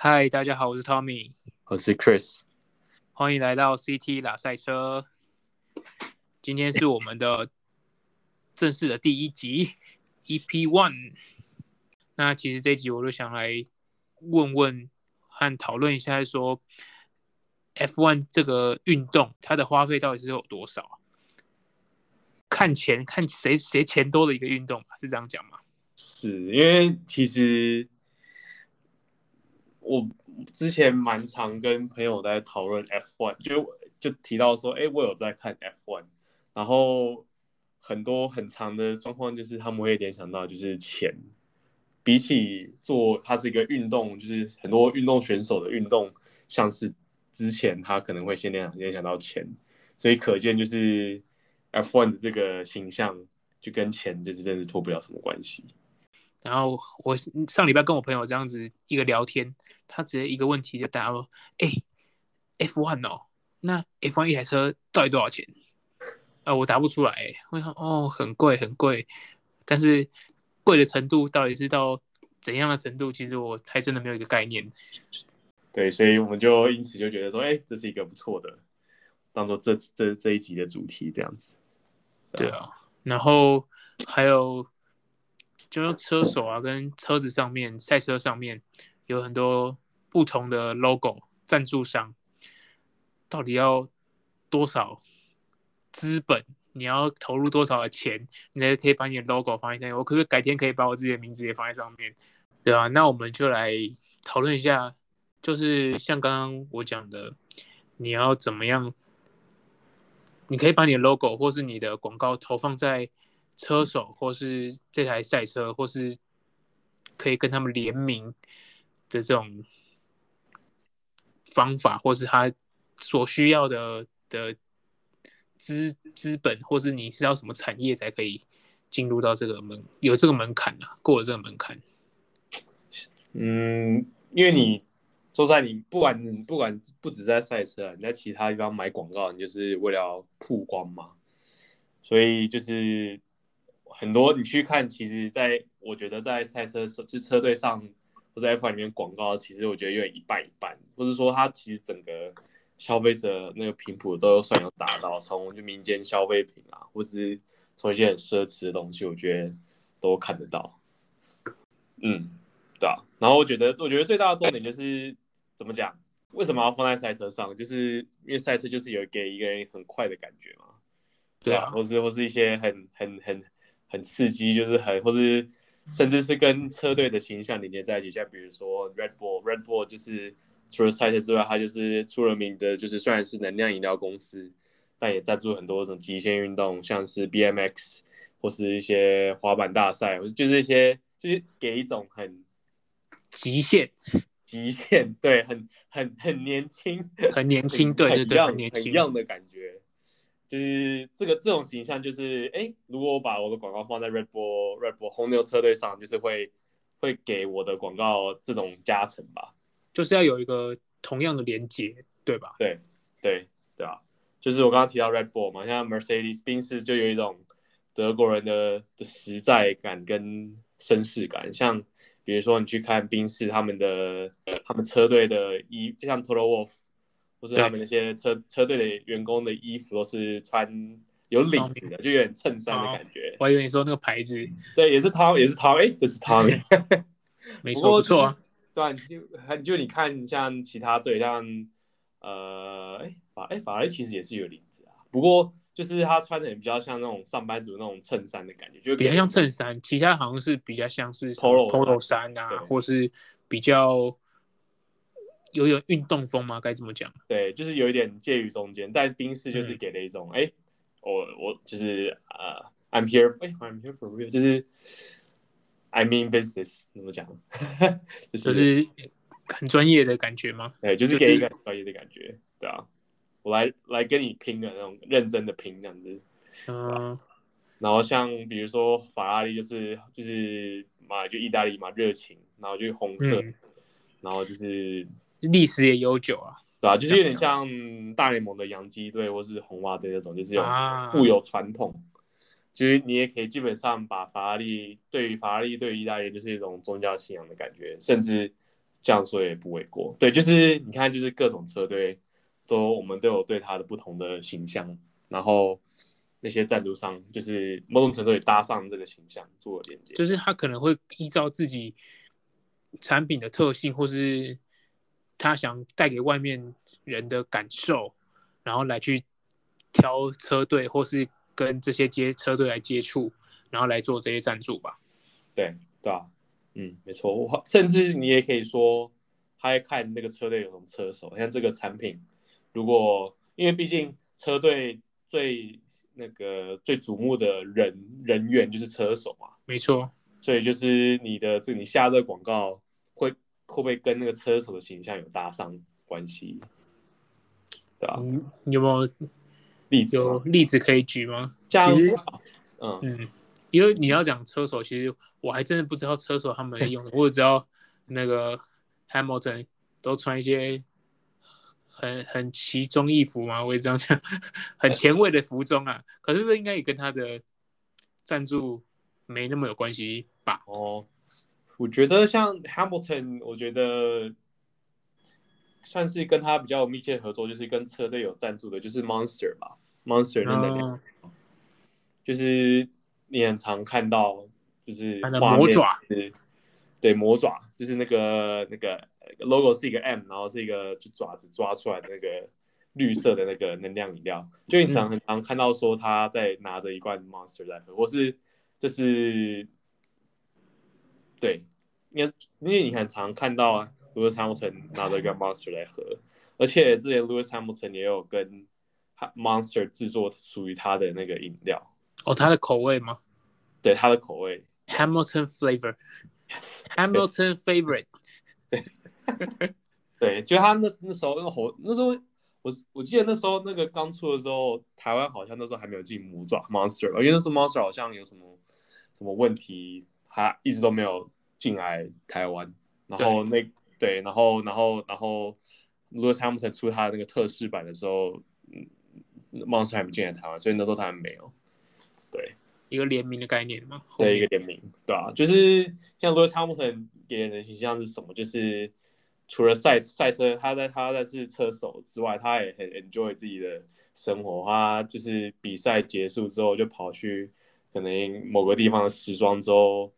嗨，大家好，我是 Tommy，我是 Chris，欢迎来到 CT 拉赛车。今天是我们的正式的第一集 EP One。那其实这一集我就想来问问和讨论一下，说 F1 这个运动它的花费到底是有多少？看钱，看谁谁钱多的一个运动，是这样讲吗？是因为其实。我之前蛮常跟朋友在讨论 F1，就就提到说，哎，我有在看 F1，然后很多很长的状况就是他们会联想到就是钱，比起做它是一个运动，就是很多运动选手的运动，像是之前他可能会先联想联想到钱，所以可见就是 F1 的这个形象就跟钱就是真的是脱不了什么关系。然后我上礼拜跟我朋友这样子一个聊天，他直接一个问题就答我：哎，F1 哦，那 F one 一台车到底多少钱？啊，我答不出来。我想哦，很贵很贵，但是贵的程度到底是到怎样的程度？其实我还真的没有一个概念。对，所以我们就因此就觉得说，哎，这是一个不错的，当做这这这一集的主题这样子。对啊，然后还有。就是车手啊，跟车子上面，赛车上面有很多不同的 logo 赞助商，到底要多少资本？你要投入多少的钱，你才可以把你的 logo 放在上面？我可不可以改天可以把我自己的名字也放在上面？对啊，那我们就来讨论一下，就是像刚刚我讲的，你要怎么样？你可以把你的 logo 或是你的广告投放在。车手，或是这台赛车，或是可以跟他们联名的这种方法，或是他所需要的的资资本，或是你是要什么产业才可以进入到这个门，有这个门槛啊，过了这个门槛。嗯，因为你说实在，你不管你不管不止在赛车，你在其他地方买广告，你就是为了曝光嘛，所以就是。很多你去看，其实在我觉得在赛车就车队上或者 F1 里面广告，其实我觉得有点一半一半，或者说它其实整个消费者那个频谱都算有达到，从就民间消费品啊，或是从一些很奢侈的东西，我觉得都看得到。嗯，对啊。然后我觉得，我觉得最大的重点就是怎么讲？为什么要放在赛车上？就是因为赛车就是有给一个人很快的感觉嘛，对啊，或是或是一些很很很。很刺激，就是很，或是甚至是跟车队的形象连接在一起。像比如说 Red Bull，Red Bull 就是除了赛车之外，它就是出了名的，就是虽然是能量饮料公司，但也赞助很多种极限运动，像是 BMX 或是一些滑板大赛，就是一些就是给一种很极限、极限，对，很很很年轻、很年轻，对对对，很年轻、很 young 的感觉。就是这个这种形象，就是哎，如果我把我的广告放在 Red Bull Red Bull 红牛车队上，就是会会给我的广告这种加成吧。就是要有一个同样的连接，对吧？对对对啊，就是我刚刚提到 Red Bull 嘛，像 Mercedes 宾士就有一种德国人的的实在感跟绅士感，像比如说你去看宾士他们的他们车队的衣，就像 Toto Wolff 不是他们那些车车队的员工的衣服都是穿有领子的，就有点衬衫的感觉。我还以为你说那个牌子，对，也是他，也是他，哎，这是他，没错，不错啊。对啊，就就你看，像其他队，像呃，哎法哎法拉利其实也是有领子啊，不过就是他穿的也比较像那种上班族那种衬衫的感觉，就比较像衬衫，其他好像是比较像是 polo polo 衫啊，或是比较。有有运动风吗？该怎么讲？对，就是有一点介于中间，但冰室就是给了一种，哎、嗯，我我就是呃、uh,，I'm here，哎，I'm here for real，就是 I mean business，怎么讲？就是、就是很专业的感觉吗？对，就是给一个专业的感觉，就是、对啊，我来来跟你拼的那种认真的拼这样子，嗯，然后像比如说法拉利，就是就是嘛，就意大利嘛，热情，然后就红色，嗯、然后就是。历史也悠久啊，对啊，就是有点像大联盟的洋基队或是红袜队那种，就是有富有传统。啊、就是你也可以基本上把法拉利对于法拉利对于意大利就是一种宗教信仰的感觉，甚至这样说也不为过。对，就是你看，就是各种车队都我们都有对它的不同的形象，然后那些赞助商就是某种程度也搭上这个形象做连接，就是他可能会依照自己产品的特性，或是他想带给外面人的感受，然后来去挑车队，或是跟这些接车队来接触，然后来做这些赞助吧。对，对啊。嗯，没错，我甚至你也可以说，他会看那个车队有什么车手，像这个产品，如果因为毕竟车队最那个最瞩目的人人员就是车手嘛，没错，所以就是你的这你下的广告会会不会跟那个车手的形象有搭上关系？对啊？嗯，你有没有例子？有例子可以举吗？其实，嗯嗯。因为你要讲车手，其实我还真的不知道车手他们用的，我只知道那个 Hamilton 都穿一些很很奇装异服嘛，我也这样讲，很前卫的服装啊。可是这应该也跟他的赞助没那么有关系吧？哦，我觉得像 Hamilton，我觉得算是跟他比较密切合作，就是跟车队有赞助的，就是 Monster 吧，Monster 那个、哦、就是。你很常看到，就是魔爪，对，魔爪，就是那个那个 logo 是一个 M，然后是一个就爪子抓出来的那个绿色的那个能量饮料，就你常很常看到说他在拿着一罐 Monster 在喝，或是就是对，因为因为你很常看到啊，Lewis Hamilton 拿着一个 Monster 来喝，而且之前 Lewis Hamilton 也有跟 Monster 制作属于他的那个饮料。哦，他的口味吗？对，他的口味，Hamilton flavor，Hamilton favorite。对，对，就他那那时候那个火，那时候我我记得那时候那个刚出的时候，台湾好像那时候还没有进魔爪 Monster，因为那时候 Monster 好像有什么什么问题，他一直都没有进来台湾。然后那对，对，然后然后然后 Lewis Hamilton 出他那个特仕版的时候，嗯，Monster 还没进来台湾，所以那时候他还没有。对，一个联名的概念嘛。对，一个联名，对啊，就是像 Lewis Hamilton 给人的形象是什么？就是除了赛赛车，他在他在是车手之外，他也很 enjoy 自己的生活。他就是比赛结束之后，就跑去可能某个地方的时装周，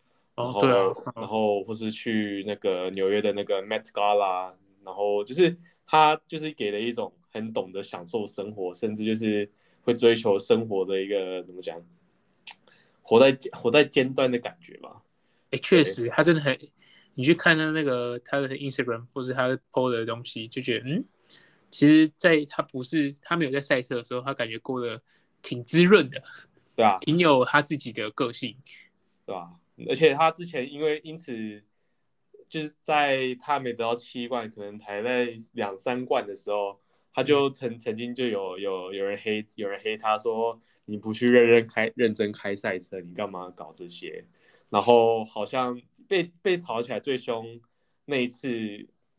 然后、哦啊、然后或是去那个纽约的那个 Met Gala，然后就是他就是给了一种很懂得享受生活，甚至就是会追求生活的一个怎么讲？活在活在尖端的感觉吧，哎、欸，确实，他真的很，你去看他那个他的 Instagram 或是他 PO 的东西，就觉得，嗯，其实，在他不是他没有在赛车的时候，他感觉过得挺滋润的，对啊，挺有他自己的个性，对吧、啊？而且他之前因为因此，就是在他没得到七冠，可能排在两三冠的时候，他就曾曾经就有有有人黑有人黑他说。你不去认认开认真开赛车，你干嘛搞这些？然后好像被被吵起来最凶那一次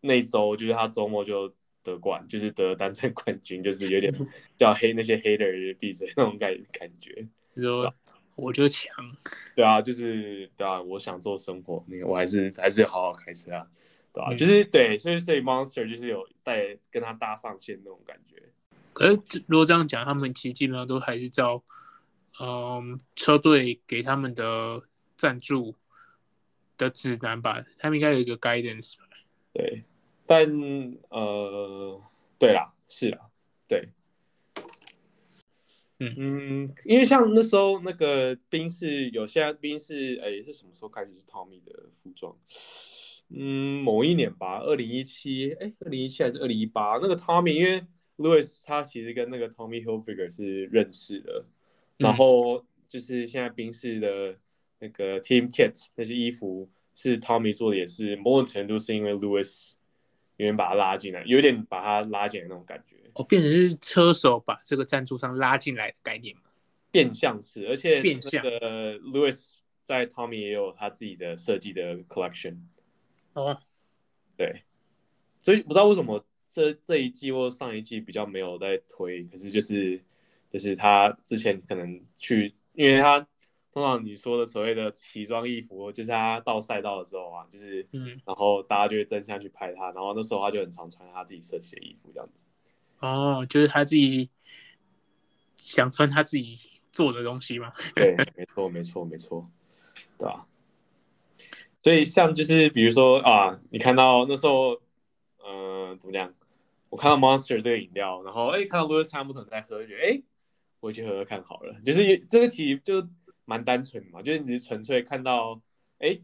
那一周，就是他周末就得冠，就是得单场冠军，就是有点 叫黑那些黑的人闭嘴那种感感觉。说我就强，对啊，就是对啊，我享受生活，那个我还是还是好好开车啊，对啊，就是对，所以所以 Monster 就是有带跟他搭上线那种感觉。可是，如果这样讲，他们其实基本上都还是照，嗯，车队给他们的赞助的指南吧。他们应该有一个 guidance 吧。对，但呃，对啦，是啦，对，嗯嗯，因为像那时候那个冰室有现在宾士，哎、欸，是什么时候开始是 Tommy 的服装？嗯，某一年吧，二零一七，哎，二零一七还是二零一八？那个 Tommy 因为 Louis 他其实跟那个 Tommy Hilfiger 是认识的，嗯、然后就是现在冰室的那个 Team Kit 那些衣服是 Tommy 做的，也是某种程度是因为 Lewis 有点把他拉进来，有点把他拉进来那种感觉。哦，变成是车手把这个赞助商拉进来的概念嘛？变相是，而且变相的 Lewis 在 Tommy 也有他自己的设计的 collection。哦，对，所以不知道为什么。这这一季或上一季比较没有在推，可是就是就是他之前可能去，因为他通常你说的所谓的奇装异服，就是他到赛道的时候啊，就是嗯，然后大家就会争相去拍他，然后那时候他就很常穿他自己设计的衣服这样子。哦，就是他自己想穿他自己做的东西吗。对，没错，没错，没错，对吧？所以像就是比如说啊，你看到那时候，嗯、呃，怎么讲？我看到 Monster 这个饮料，然后哎，看到 Lewis Hamilton 在喝，觉得哎，我去喝喝看好了。就是这个题就蛮单纯嘛，就是你只是纯粹看到哎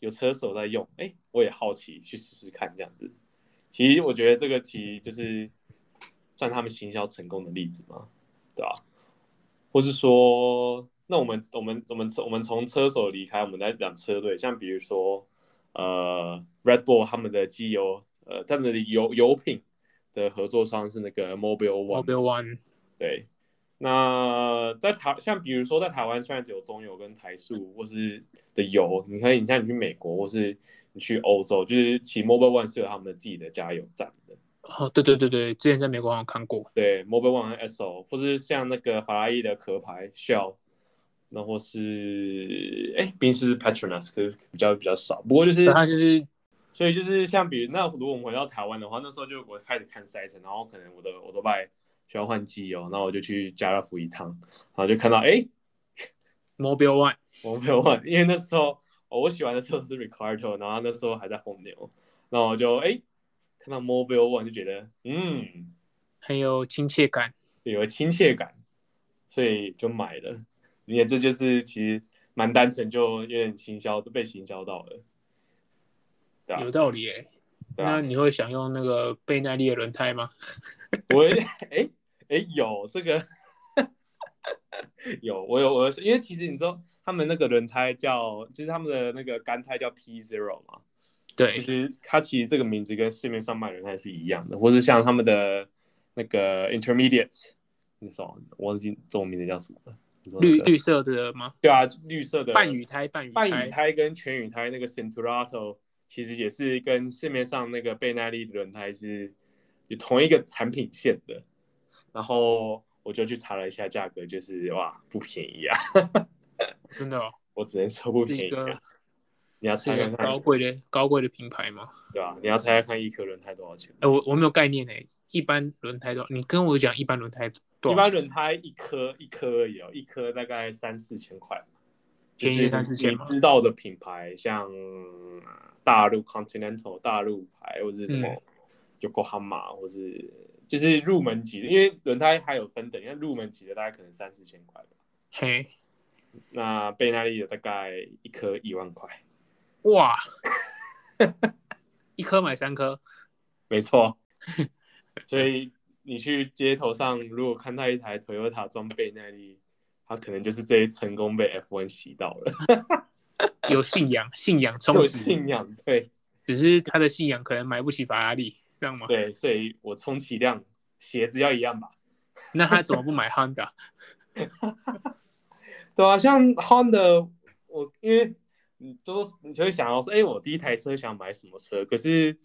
有车手在用，哎，我也好奇去试试看这样子。其实我觉得这个题就是算他们行销成功的例子嘛，对吧？或是说。那我们我们我们从我们从车手离开，我们来讲车队，像比如说，呃，Red Bull 他们的机油，呃，他们的油油品的合作商是那个 Mobile One，Mobile One。对。那在台，像比如说在台湾，虽然只有中油跟台塑或是的油，你可以，你像你去美国或是你去欧洲，就是其 Mobile One 是有他们的自己的加油站的。哦，对对对对，之前在美国好像看过。对，Mobile One 和 Esso，或是像那个法拉利的壳牌 Shell。然后是哎，宾士 Petronas 可是比较比较少，不过就是它就是，所以就是像比如那如果我们回到台湾的话，那时候就我开始看赛程，然后可能我的我都拜需要换机油，然后我就去家乐福一趟，然后就看到哎，Mobile One，Mobile One，因为那时候、哦、我喜欢的车是 Ricardo，然后那时候还在红牛，然后我就哎看到 Mobile One 就觉得嗯很有亲切感，有亲切感，所以就买了。你看，这就是其实蛮单纯，就有点行销都被行销到了？有道理哎。那你会想用那个倍耐力的轮胎吗？我哎哎有这个 有我有我有，因为其实你知道他们那个轮胎叫，就是他们的那个干胎叫 P Zero 嘛。对，其实它其实这个名字跟市面上卖轮胎是一样的，或是像他们的那个 Intermediate，那时候我忘记中文名字叫什么了。绿绿色的吗？对啊，绿色的半雨胎，半雨胎，半雨胎跟全雨胎那个 Centurato 其实也是跟市面上那个倍耐力轮胎是有同一个产品线的。然后我就去查了一下价格，就是哇，不便宜啊！真的哦，我只能说不便宜啊。你要猜看看高贵的高贵的品牌吗？对啊，你要猜猜看一颗轮胎多少钱？哎，我我没有概念哎，一般轮胎多少？你跟我讲一般轮胎多。一般轮胎一颗一颗而已哦，一颗大概三四千块，便宜三四千。你知道的品牌像大陆 Continental 大陆牌，或者是什么 Yokohama，或是就是入门级的，因为轮胎还有分等，因为入门级的大概可能三四千块吧。嘿，那贝耐力的大概一颗一万块。哇，一颗买三颗，没错，所以。你去街头上，如果看到一台 Toyota 装倍耐力，他可能就是这一成功被 F1 洗到了。有信仰，信仰 充有信仰，对。只是他的信仰可能买不起法拉利，这样吗？对，所以我充其量鞋子要一样吧。那他怎么不买 Honda？对啊，像 Honda，我因为你都你就会想要说，哎、欸，我第一台车想买什么车？可是，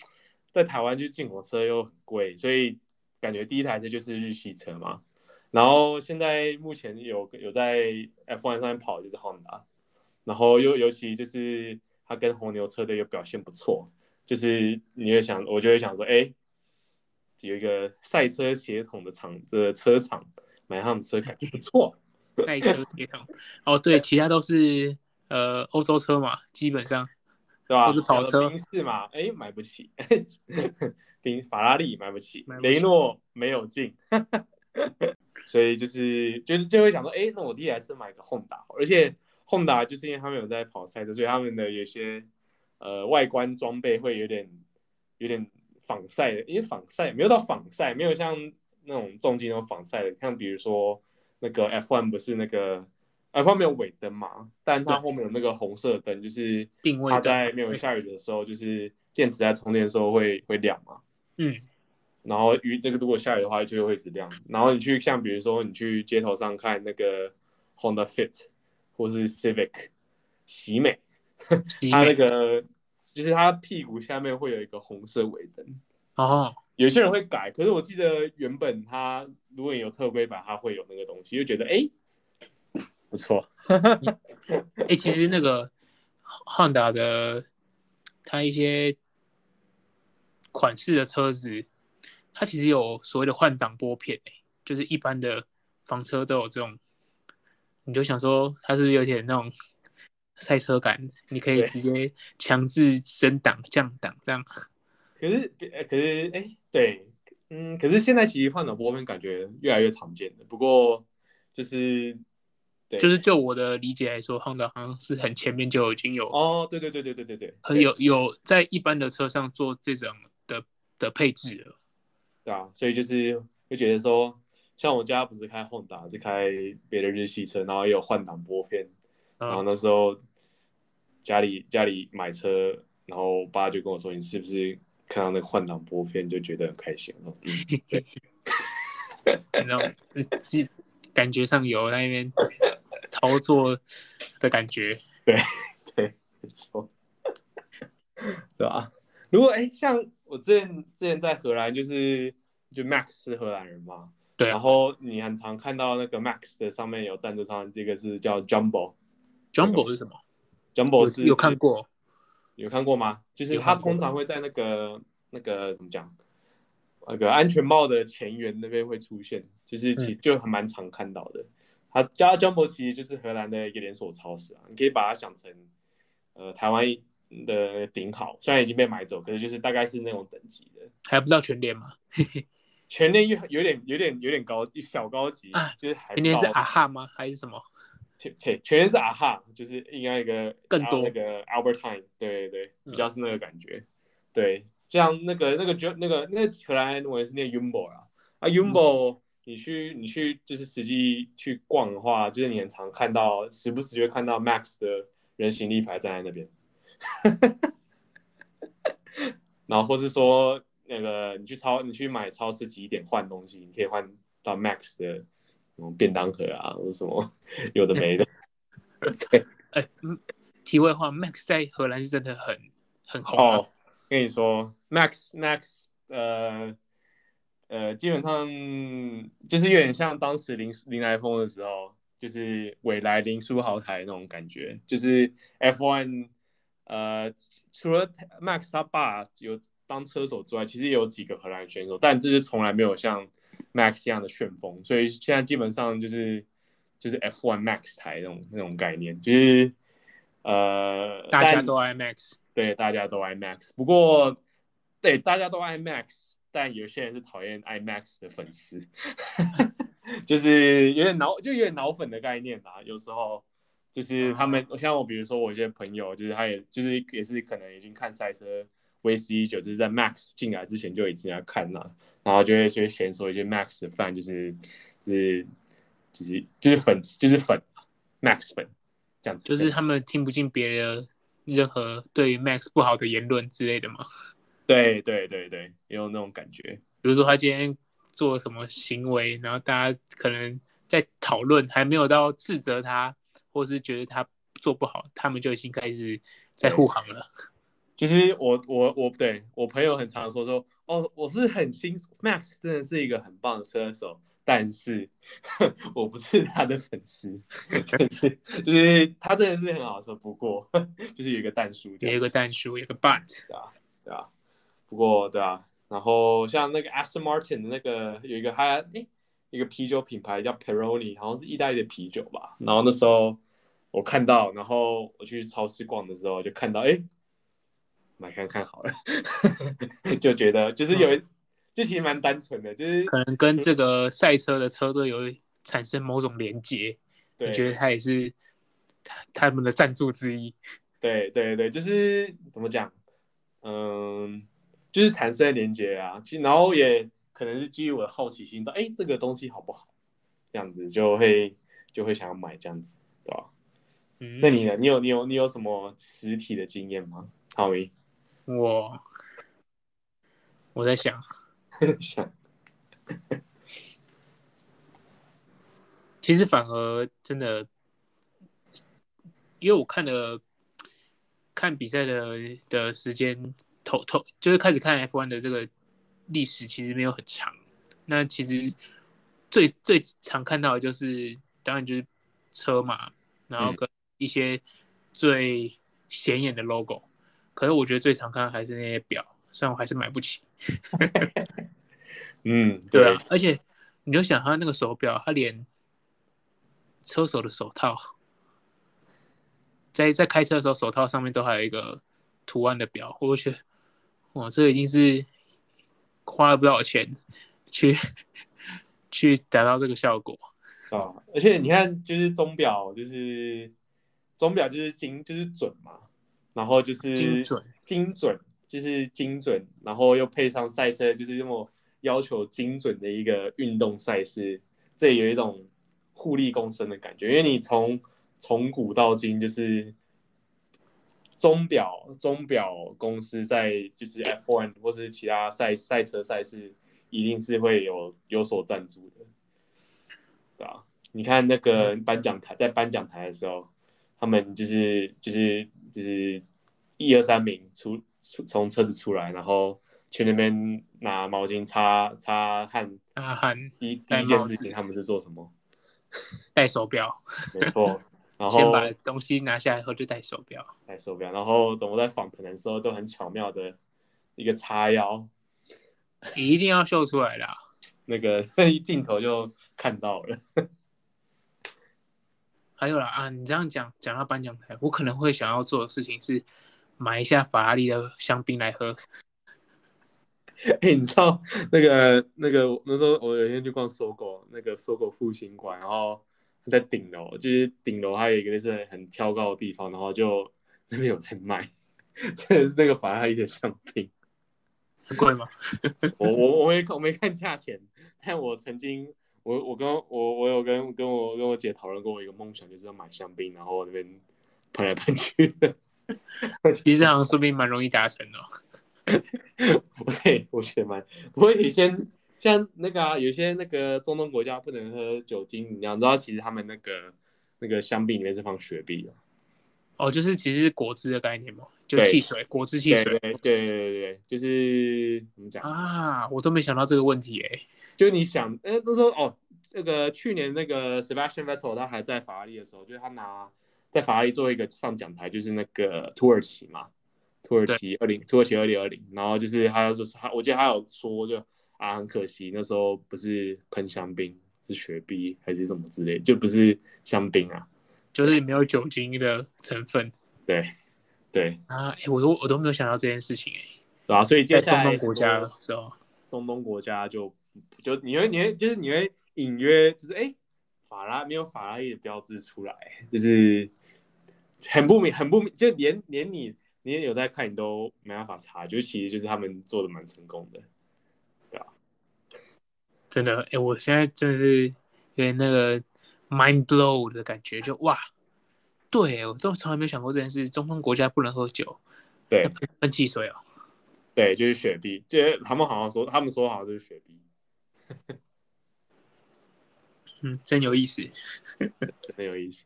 在台湾就进口车又很贵，所以。感觉第一台车就是日系车嘛，然后现在目前有有在 F1 上面跑就是 Honda，然后又尤其就是他跟红牛车队又表现不错，就是你会想，我就会想说，哎，有一个赛车协同的厂的车厂买他们车感觉不错，赛车协同，哦对，其他都是呃欧洲车嘛，基本上。对吧？都是跑车，宾士嘛，哎，买不起。宾法拉利买不起，不起雷诺没有进，所以就是就是就会想说，哎，那我第一台车买个 Honda，而且 Honda 就是因为他们有在跑赛车，所以他们的有些呃外观装备会有点有点仿赛的，因为仿赛没有到仿赛，没有像那种重机那种仿赛的，像比如说那个 F1 不是那个。F1 没有尾灯嘛，但它后面有那个红色灯，就是定位它在没有下雨的时候，就是电池在充电的时候会会亮嘛。嗯，然后雨这个如果下雨的话，就会一直亮。然后你去像比如说你去街头上看那个 Honda Fit 或是 Civic 喜美，它那个就是它屁股下面会有一个红色尾灯。哦，有些人会改，可是我记得原本它如果有特规版，它会有那个东西，就觉得哎。诶不错。哎、欸，其实那个 Honda 的它一些款式的车子，它其实有所谓的换挡拨片、欸，就是一般的房车都有这种，你就想说它是不是有点那种赛车感？你可以直接强制升档、降档这样。可是，可是，哎、欸，对，嗯，可是现在其实换挡拨片感觉越来越常见了。不过，就是，对，就是就我的理解来说，Honda 好像是很前面就已经有哦，对对对对对对对，很有有在一般的车上做这种的的配置了。对啊，所以就是会觉得说，像我家不是开 Honda，是开别的日系车，然后也有换挡拨片，然后那时候家里家里买车，然后我爸就跟我说：“你是不是？”看到那个换挡拨片就觉得很开心，嗯，对，然后自自感觉上有那边操作的感觉，对对，没错，对吧？如果哎，像我之前之前在荷兰，就是就 Max 是荷兰人嘛，对，然后你很常看到那个 Max 的上面有赞助商，这个是叫 Jumbo，Jumbo 是什么？Jumbo 是有看过。有看过吗？就是他通常会在那个那个怎么讲，那个安全帽的前缘那边会出现，就是其就还蛮常看到的。嗯、他家 Jumbo 其实就是荷兰的一个连锁超市啊，你可以把它想成呃台湾的顶好，虽然已经被买走，可是就是大概是那种等级的。还不知道全联吗？全联有有点有点有点高，小高级，啊、就是还。全联是啊哈吗？还是什么？全全是啊哈，就是应该一个更多那个 Albertine，对对对，比较是那个感觉。嗯、对，像那个那个就那个那个荷兰我也是念 Jumbo 啊，啊 Jumbo，你去你去就是实际去逛的话，就是你很常看到，时不时就会看到 Max 的人形立牌站在那边。然后或是说那个你去超你去买超市几点换东西，你可以换到 Max 的。便当盒啊，或者什么有的没的。对，哎、欸，题外话，Max 在荷兰是真的很很红哦。跟你说，Max Max，呃呃，基本上就是有点像当时林林来峰的时候，就是未来林书豪台那种感觉。就是 F1，呃，除了 Max 他爸有当车手之外，其实也有几个荷兰选手，但这是从来没有像。Max 这样的旋风，所以现在基本上就是就是 F1 Max 台那种那种概念，就是呃大家都爱 Max，对，大家都爱 Max。不过对，大家都爱 Max，但有些人是讨厌爱 Max 的粉丝，就是有点脑就有点脑粉的概念吧。有时候就是他们，像我，比如说我一些朋友，就是他也就是也是可能已经看赛车。威斯一九就是在 Max 进来之前就已经在看了，然后就会就会先说一些 Max 的 fan 就是就是就是就是粉就是粉 Max 粉这样子，就是他们听不进别人任何对 Max 不好的言论之类的吗？对对对对，也有那种感觉。比如说他今天做了什么行为，然后大家可能在讨论，还没有到斥责他，或是觉得他做不好，他们就已经开始在护航了。其实我我我对我朋友很常说说哦，我是很欣赏 Max 真的是一个很棒的车手，但是 我不是他的粉丝，就是就是他真的是很好车，不过 就是有一个但书，有一个但书，有一个 but，对啊对啊，不过对啊，然后像那个 Aston Martin 的那个有一个还诶一个啤酒品牌叫 Peroni，好像是意大利的啤酒吧，然后那时候我看到，然后我去超市逛的时候就看到诶。买看看好了，就觉得就是有，嗯、就其实蛮单纯的，就是可能跟这个赛车的车队有产生某种连接，对，你觉得他也是他他们的赞助之一。对对对，就是怎么讲，嗯，就是产生连接啊，其然后也可能是基于我的好奇心，到哎，这个东西好不好？这样子就会就会想要买这样子，对吧？嗯，那你呢？你有你有你有什么实体的经验吗？好诶。我我在想，想，其实反而真的，因为我看了看比赛的的时间，头头就是开始看 F1 的这个历史，其实没有很长。那其实最最常看到的就是，当然就是车嘛，然后跟一些最显眼的 logo。嗯、可是我觉得最常看还是那些表，虽然我还是买不起。嗯，对啊，而且你就想他那个手表，他连车手的手套，在在开车的时候，手套上面都还有一个图案的表，我觉得哇，这个一定是花了不少钱去 去达到这个效果啊！而且你看，就是钟表，就是钟表就是精，就是准嘛，然后就是精准，精准就是精准，然后又配上赛车，就是这么要求精准的一个运动赛事，这有一种互利共生的感觉，因为你从从古到今就是钟表钟表公司在就是 F1 或是其他赛赛车赛事，一定是会有有所赞助的，对吧？你看那个颁奖台，在颁奖台的时候，他们就是就是就是一二三名出出从车子出来，然后去那边拿毛巾擦擦汗，擦汗。第一第一件事情，他们是做什么？戴手表，没错。然后先把东西拿下来后就戴手表，戴手表。然后怎么在访谈的时候都很巧妙的一个叉腰，你一定要秀出来的。那个一镜头就看到了。还有啦啊，你这样讲讲到颁奖台，我可能会想要做的事情是买一下法拉利的香槟来喝。哎、欸，你知道那个那个那时候我有一天去逛 SOGO，那个 SOGO 复兴馆，然后在顶楼，就是顶楼还有一个是很挑高的地方，然后就那边有在卖，真的是那个法拉利的香槟，很贵吗？我我我没我没看价钱，但我曾经我我跟我我有跟跟我跟我姐讨论过，我一个梦想就是要买香槟，然后那边喷来喷去的，其实这样说不定蛮容易达成的。对，我觉得蛮不会。有些像那个啊，有些那个中东国家不能喝酒精，你知道，其实他们那个那个香槟里面是放雪碧的。哦，就是其实是果汁的概念嘛，就汽水，果汁汽水。对对对对对，就是怎么讲啊？我都没想到这个问题哎。就你想，哎，那时候哦，这个去年那个 Sebastian Vettel 他还在法拉利的时候，就是他拿在法拉利做一个上讲台，就是那个土耳其嘛。土耳其二零，土耳其二零二零，然后就是他就是他，我记得他有说就啊，很可惜那时候不是喷香槟，是雪碧还是什么之类，就不是香槟啊，就是没有酒精的成分。对对啊，哎，我都我都没有想到这件事情哎。对啊，所以接下来中东国家的时候，中东国家就就你会你会就是你会隐约就是哎，法拉没有法拉利的标志出来，就是很不明很不明，就连连你。你也有在看，你都没办法查，就其实就是他们做的蛮成功的，对啊，真的，哎、欸，我现在真的是有点那个 mind blow 的感觉，就哇，对，我都从来没有想过这件事，中东国家不能喝酒，对，喷汽水哦，对，就是雪碧，就是他们好像说，他们说好像就是雪碧，嗯，真有意思，真有意思，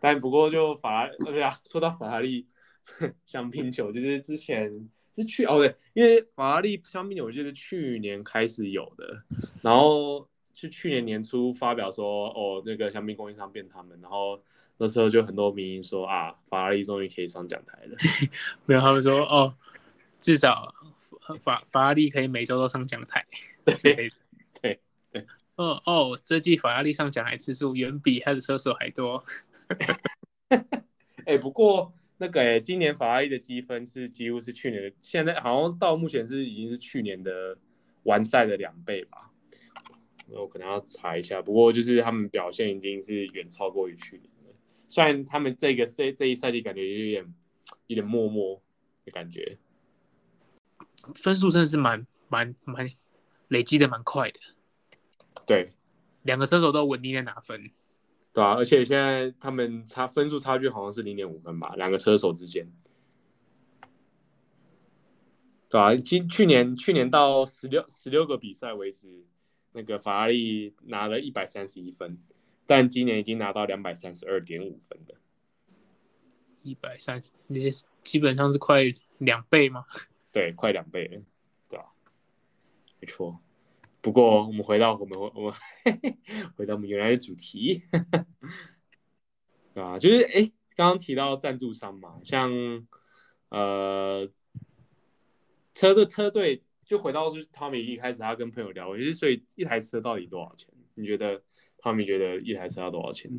但不过就法拉，对啊，说到法拉利。香槟酒就是之前是去哦对，因为法拉利香槟球就是去年开始有的，然后是去年年初发表说哦那个香槟供应商变他们，然后那时候就很多民营说啊法拉利终于可以上讲台了，没有他们说哦至少法法拉利可以每周都上讲台，对对对，哦哦这季法拉利上讲台次数远比他的车手还多，哎、欸、不过。那个哎、欸，今年法拉利的积分是几乎是去年的，现在好像到目前是已经是去年的完赛的两倍吧。我可能要查一下，不过就是他们表现已经是远超过于去年了。虽然他们这个赛这一赛季感觉有点有点默默的感觉，分数真的是蛮蛮蛮累积的蛮快的。对，两个车手都稳定在拿分。对啊，而且现在他们差分数差距好像是零点五分吧，两个车手之间。对啊，今去年去年到十六十六个比赛为止，那个法拉利拿了一百三十一分，但今年已经拿到两百三十二点五分了。一百三十，那些基本上是快两倍吗？对，快两倍了，对啊，没错。不过，我们回到我们我们 回到我们原来的主题。对啊，就是哎，刚刚提到赞助商嘛，像呃车队车队，就回到是汤米一开始他跟朋友聊，其实所以一台车到底多少钱？你觉得汤米觉得一台车要多少钱？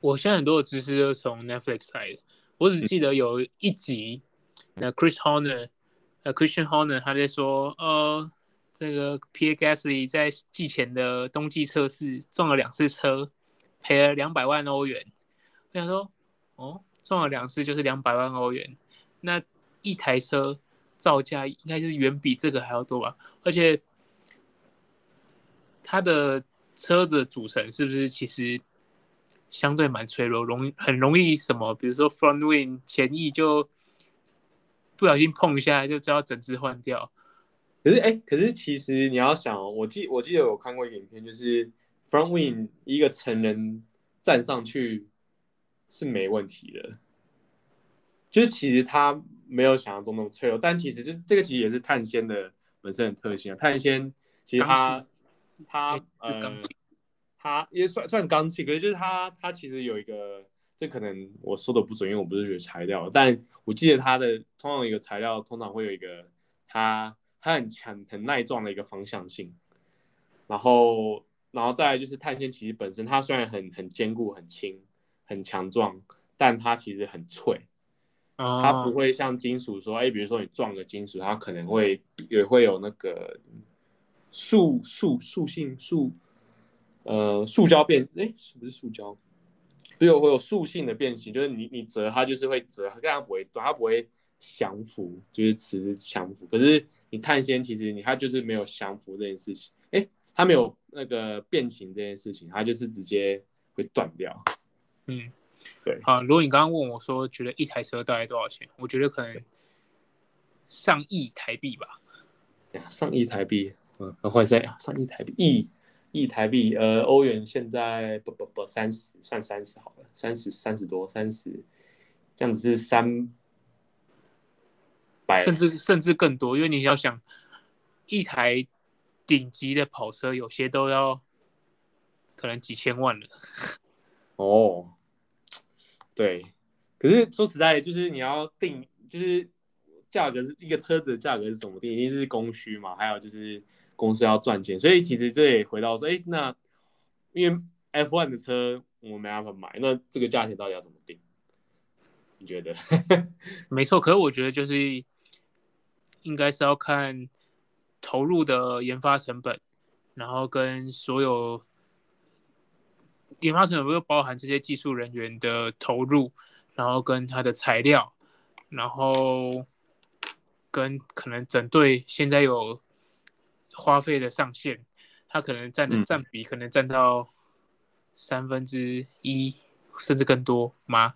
我现在很多的知识都从 Netflix 来的，我只记得有一集，那 Chris Horner，呃 Christian Horner 他在说，呃，这个 Pierre Gasly 在季前的冬季测试撞了两次车，赔了两百万欧元。我想说，哦，撞了两次就是两百万欧元，那一台车造价应该是远比这个还要多吧？而且，它的车子组成是不是其实？相对蛮脆弱，容很容易什么，比如说 front wing 前翼就不小心碰一下，就就要整只换掉。可是哎、可是其实你要想，我记我记得我看过一个影片，就是 front wing 一个成人站上去是没问题的，就是其实它没有想象中那么脆弱。但其实这这个其实也是碳纤的本身的特性啊，碳纤其实它它呃。它也算算刚性，可是就是它，它其实有一个，这可能我说的不准，因为我不是学材料，但我记得它的通常一个材料通常会有一个它它很强很耐撞的一个方向性，然后然后再来就是碳纤，其实本身它虽然很很坚固、很轻、很强壮，但它其实很脆，它不会像金属说，哎，比如说你撞个金属，它可能会也会有那个塑塑塑性塑。呃，塑胶变，哎，是不是塑胶？对，会有塑性的变形，就是你你折它就是会折，它它不会断，它不会降服，就是磁降服。可是你碳纤其实你它就是没有降服这件事情，哎，它没有那个变形这件事情，它就是直接会断掉。嗯，对。啊，如果你刚刚问我说，觉得一台车大概多少钱？我觉得可能上亿台币吧。上亿台币，嗯，换一下，上亿台币，亿。亿台币，呃，欧元现在不不不三十，算三十好了，三十三十多，三十，这样子是三百，甚至甚至更多，因为你要想，一台顶级的跑车，有些都要可能几千万了。哦，对，可是说实在，就是你要定，就是价格是一个车子的价格是怎么定？一定是供需嘛，还有就是。公司要赚钱，所以其实这也回到说，哎，那因为 F1 的车我们没办法买，那这个价钱到底要怎么定？你觉得？没错，可是我觉得就是应该是要看投入的研发成本，然后跟所有研发成本又包含这些技术人员的投入，然后跟它的材料，然后跟可能整队现在有。花费的上限，它可能占的占比可能占到三分之一，甚至更多吗？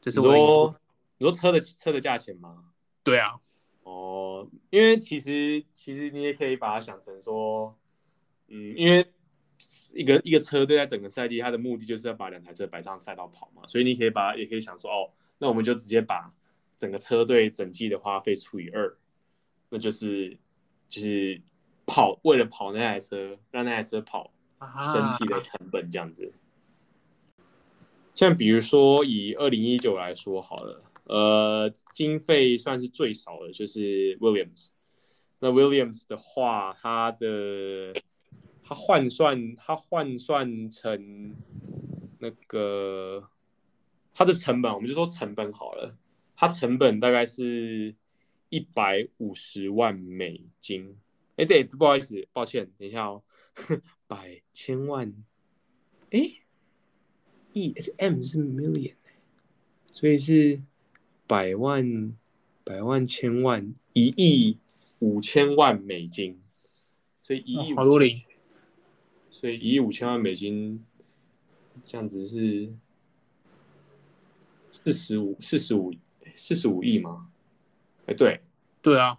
这是我说，你说车的车的价钱吗？对啊，哦，因为其实其实你也可以把它想成说，嗯，因为一个一个车队在整个赛季，它的目的就是要把两台车摆上赛道跑嘛，所以你可以把也可以想说，哦，那我们就直接把整个车队整季的花费除以二，那就是就是。跑为了跑那台车，让那台车跑，整体的成本这样子。啊、像比如说以二零一九来说好了，呃，经费算是最少的，就是 Williams。那 Williams 的话，它的它换算，它换算成那个它的成本，我们就说成本好了，它成本大概是一百五十万美金。哎，对，不好意思，抱歉，等一下哦，百千万，哎，E S M 是 million，所以是百万、百万、千万、一亿五千万美金，所以一亿五千，所以一亿五千万美金，这样子是四十五、四十五、四十五亿吗？哎，对，对啊，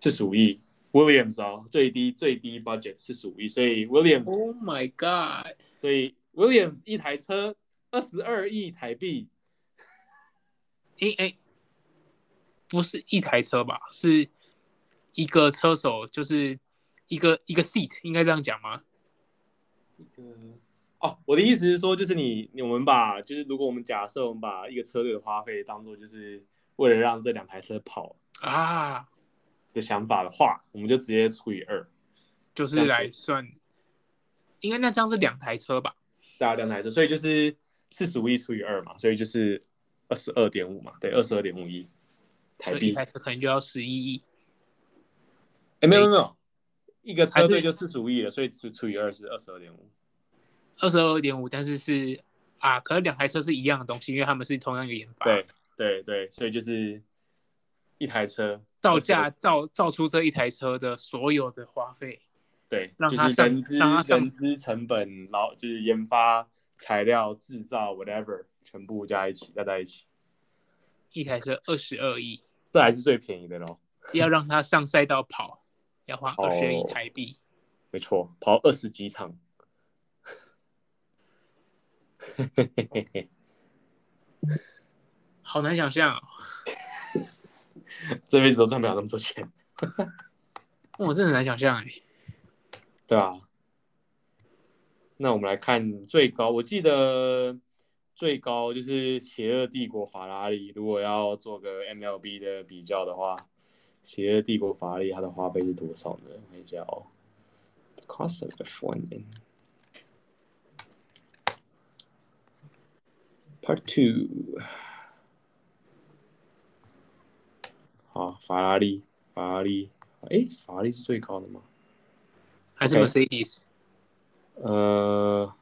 四十五亿。Williams 啊，最低最低 budget 四十五亿，所以 Williams，Oh my God，所以 Williams 一台车二十二亿台币，哎哎，不是一台车吧？是一个车手，就是一个一个 seat，应该这样讲吗？一个哦，我的意思是说，就是你，我们把，就是如果我们假设我们把一个车队的花费当做就是为了让这两台车跑啊的想法的话，我们就直接除以二，就是来算，应该那这样是两台车吧？对啊，两台车，所以就是四十五亿除以二嘛，所以就是二十二点五嘛，对，二十二点五亿台币，一台车可能就要十一亿。哎，没有没有没有，一个车队就四十五亿了，所以除除以二是二十二点五。二十二点五，但是是啊，可能两台车是一样的东西，因为他们是同样一个研发。对对对，所以就是一台车造价造造出这一台车的所有的花费，对，让它上人资人资成本，然后就是研发材料制造 whatever 全部加一起加在一起，一台车二十二亿，这还是最便宜的喽。要让它上赛道跑，要花二十二亿台币，没错，跑二十几场。好难想象哦，这辈子都赚不了那么多钱。我真的很难想象哎。对啊，那我们来看最高，我记得最高就是邪恶帝国法拉利。如果要做个 MLB 的比较的话，邪恶帝国法拉利它的花费是多少呢？看一下哦，Cost of F1 Part Two，好，法拉利，法拉利，哎，法拉利是最高的吗？还是 Mercedes？呃，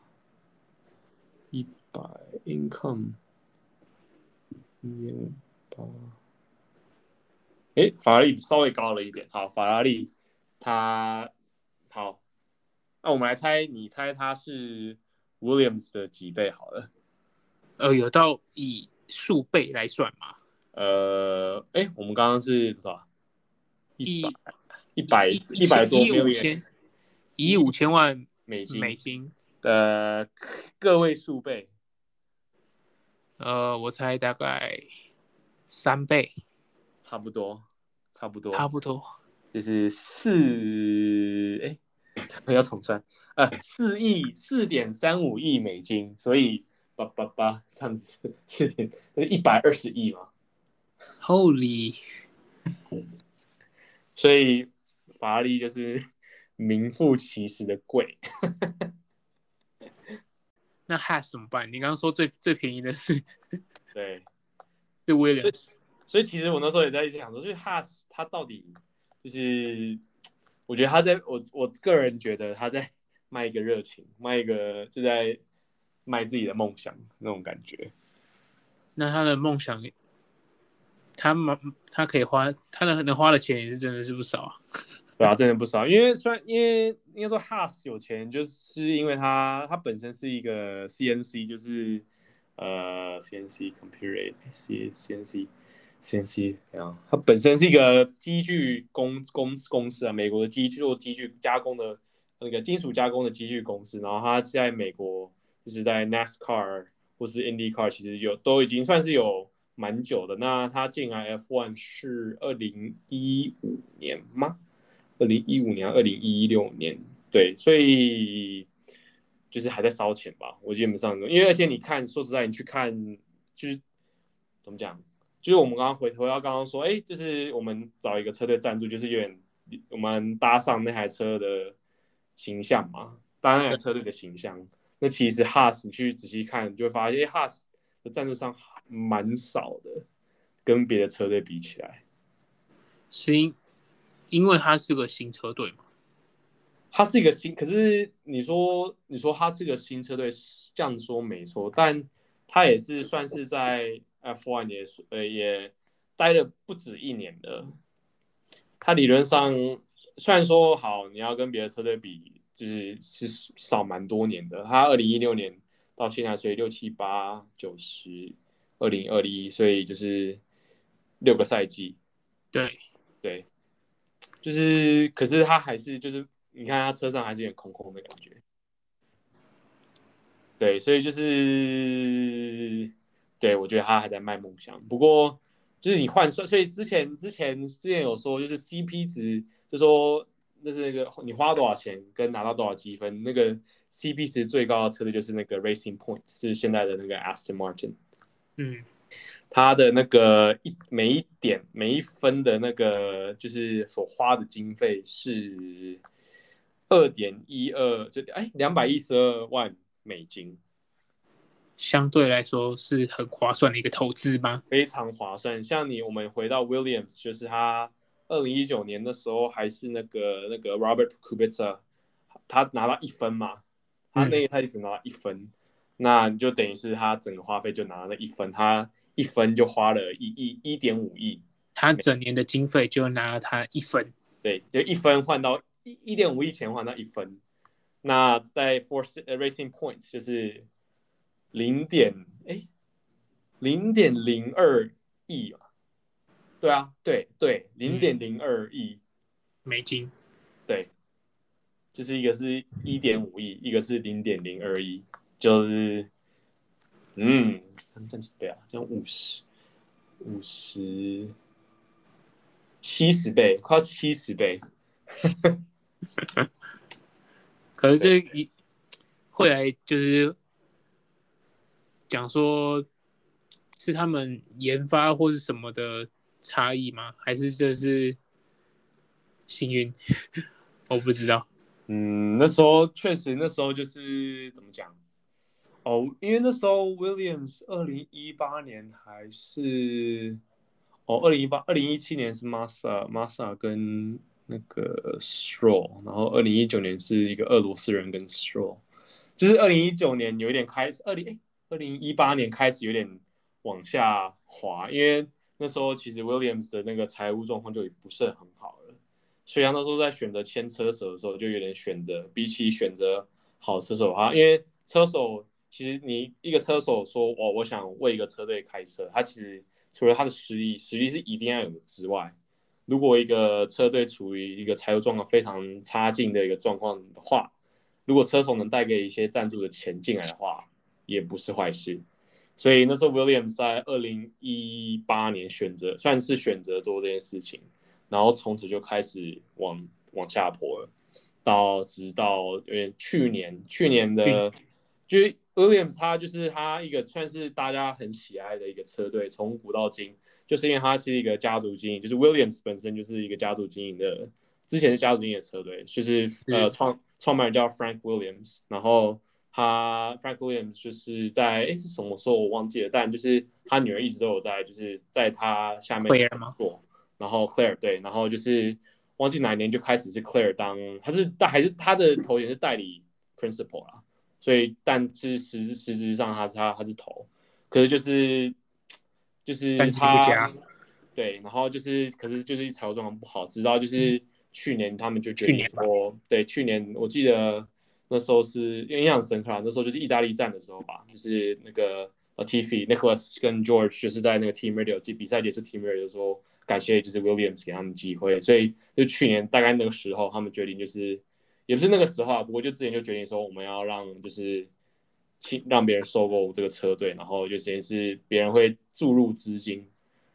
一百 income，一点五八，哎，法拉利稍微高了一点。好，法拉利，它好，那我们来猜，你猜它是 Williams 的几倍？好了。呃，有到以数倍来算吗？呃，哎，我们刚刚是多少？一百一百一百多，一亿五千，一亿五千万美金美金的个位数倍。呃，我猜大概三倍，差不多，差不多，差不多，就是四，哎，我要重算，呃，四亿四点三五亿美金，所以。八八八，这样子是是一百二十亿嘛？Holy！所以法拉利就是名副其实的贵。那 Haas 怎么办？你刚刚说最最便宜的是？对，是 Williams。所以其实我那时候也在一直想说，就是 Haas 他到底就是，我觉得他在我我个人觉得他在 卖一个热情，卖一个就在。卖自己的梦想那种感觉，那他的梦想，他他可以花，他的能花的钱也是真的是不少啊。对啊，真的不少。因为虽然因为应该说 Haas 有钱，就是因为他他本身是一个 CNC，就是呃 CNC computer C CNC CNC 啊，他本身是一个机具公公公司啊，美国的机具做机具加工的那个金属加工的机具公司，然后它在美国。就是在 NASCAR 或是 IndyCar，其实有都已经算是有蛮久的。那它进来 F1 是二零一五年吗？二零一五年、二零一六年，对，所以就是还在烧钱吧。我基本上，因为而且你看，说实在，你去看，就是怎么讲？就是我们刚刚回回到刚刚说，哎，就是我们找一个车队赞助，就是有点我们搭上那台车的形象嘛，搭那台车队的形象。那其实 Haas 你去仔细看，你就会发现，Haas 的赞助商蛮少的，跟别的车队比起来。是因因为它是个新车队嘛？它是一个新，可是你说你说它是个新车队，这样说没错，但它也是算是在 F1 也呃也待了不止一年了。它理论上虽然说好，你要跟别的车队比。就是是少蛮多年的，他二零一六年到现在，所以六七八九十，二零二一，所以就是六个赛季。对对，就是可是他还是就是你看他车上还是有点空空的感觉。对，所以就是对我觉得他还在卖梦想。不过就是你换算，所以之前之前之前有说就是 CP 值，就说。那是那个你花多少钱跟拿到多少积分，那个 CP 值最高的车队就是那个 Racing Point，就是现在的那个 Aston Martin。嗯，他的那个一每一点每一分的那个就是所花的经费是二点一二，这哎两百一十二万美金。相对来说是很划算的一个投资吗？非常划算。像你，我们回到 Williams，就是他二零一九年的时候还是那个那个 Robert Kubica，他拿到一分嘛，他那他一直拿到一分，嗯、那你就等于是他整个花费就拿了一分，他一分就花了一亿一点五亿，他整年的经费就拿了他一分，对，就一分换到一一点五亿钱换到一分，那在 Force Racing Points 就是。零点哎，零点零二亿啊，对啊，对对，零点零二亿。美金，对，就是一个是一点五亿，一个是零点零二亿，就是，嗯，三十倍啊，这样五十，五十，七十倍，快要七十倍，可是这一后来就是。讲说，是他们研发或是什么的差异吗？还是这是幸运？我不知道。嗯，那时候确实，那时候就是怎么讲？哦，因为那时候 Williams 二零一八年还是哦，二零一八二零一七年是 Massa Massa 跟那个 Stroll，然后二零一九年是一个俄罗斯人跟 Stroll，就是二零一九年有一点开始，二零二零一八年开始有点往下滑，因为那时候其实 Williams 的那个财务状况就不是很好了，所以他那时候在选择签车手的时候就有点选择，比起选择好车手哈，因为车手其实你一个车手说哦，我想为一个车队开车，他其实除了他的实力，实力是一定要有之外，如果一个车队处于一个财务状况非常差劲的一个状况的话，如果车手能带给一些赞助的钱进来的话。也不是坏事，所以那时候 Williams 在二零一八年选择算是选择做这件事情，然后从此就开始往往下坡了，到直到因为去年去年的，就 Williams 他就是他一个算是大家很喜爱的一个车队，从古到今，就是因为他是一个家族经营，就是 Williams 本身就是一个家族经营的，之前是家族经营的车队，就是呃创创办人叫 Frank Williams，然后。他 Frank Williams 就是在哎是什么时候我忘记了，但就是他女儿一直都有在，就是在他下面做。然后 Claire 对，然后就是忘记哪一年就开始是 Claire 当，他是但还是他的头衔是代理 Principal 啦，所以但是实实质上他是他他是头，可是就是就是他对，然后就是可是就是财务状况不好，直到就是去年他们就决定说，对，去年我记得。那时候是印象深刻啊，那时候就是意大利站的时候吧，就是那个 Latifi Nicholas 跟 George 就是在那个 Team Radio 比赛结束 Team Radio 的时候，感谢就是 Williams 给他们机会，所以就去年大概那个时候，他们决定就是也不是那个时候啊，不过就之前就决定说我们要让就是请让别人收购这个车队，然后就先是别人会注入资金。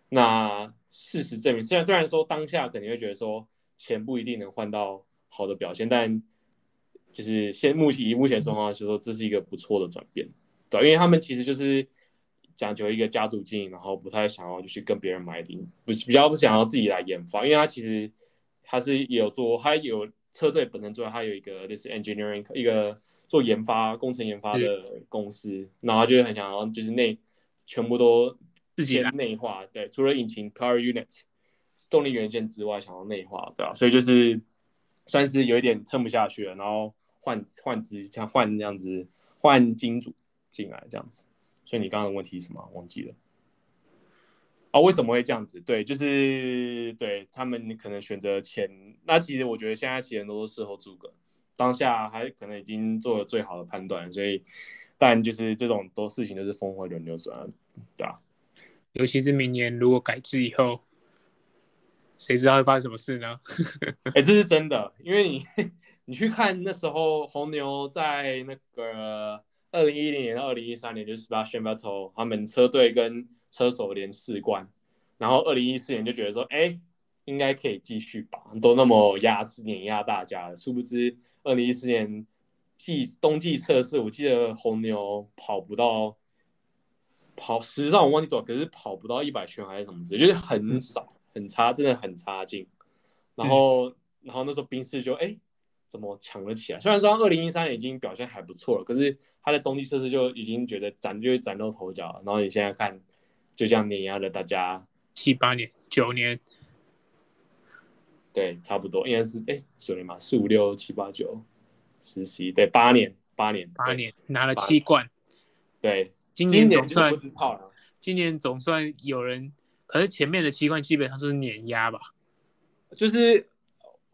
那事实证明，虽然虽然说当下肯定会觉得说钱不一定能换到好的表现，但就是现目前以目前状况来说，这是一个不错的转变，对，因为他们其实就是讲究一个家族经营，然后不太想要就是跟别人买零，不比较不想要自己来研发，因为他其实他是有做，他有车队本身做，他有一个就是 engineering 一个做研发工程研发的公司，然后他就很想要就是内全部都自己内化，对，除了引擎 power unit 动力元件之外，想要内化，对吧？所以就是算是有一点撑不下去了，然后。换换资像换这样子换金主进来这样子，所以你刚刚的问题是什么？忘记了。啊，为什么会这样子？对，就是对他们可能选择钱。那其实我觉得现在其实都是事后诸葛，当下还可能已经做了最好的判断，所以但就是这种多事情都是峰回轮流转，对吧？尤其是明年如果改制以后，谁知道会发生什么事呢？哎、欸，这是真的，因为你。你去看那时候红牛在那个二零一零年到二零一三年，就是 Sebastian Vettel 他们车队跟车手连四冠，然后二零一四年就觉得说，哎，应该可以继续吧，都那么压制碾压大家了，殊不知二零一四年季冬季测试，我记得红牛跑不到跑，实际上我忘记多少，可是跑不到一百圈还是什么之类，就是很少很差，真的很差劲。然后、嗯、然后那时候冰室就哎怎么抢了起来？虽然说二零一三年已经表现还不错了，可是他在冬季测试就已经觉得崭就会崭露头角了。然后你现在看，就这样碾压了大家七八年九年。对，差不多应该是哎，九年嘛，四五六七八九十十一，对，八年，八年，八年拿了七冠。对，今年总算今年总算有人，可是前面的七冠基本上是碾压吧？就是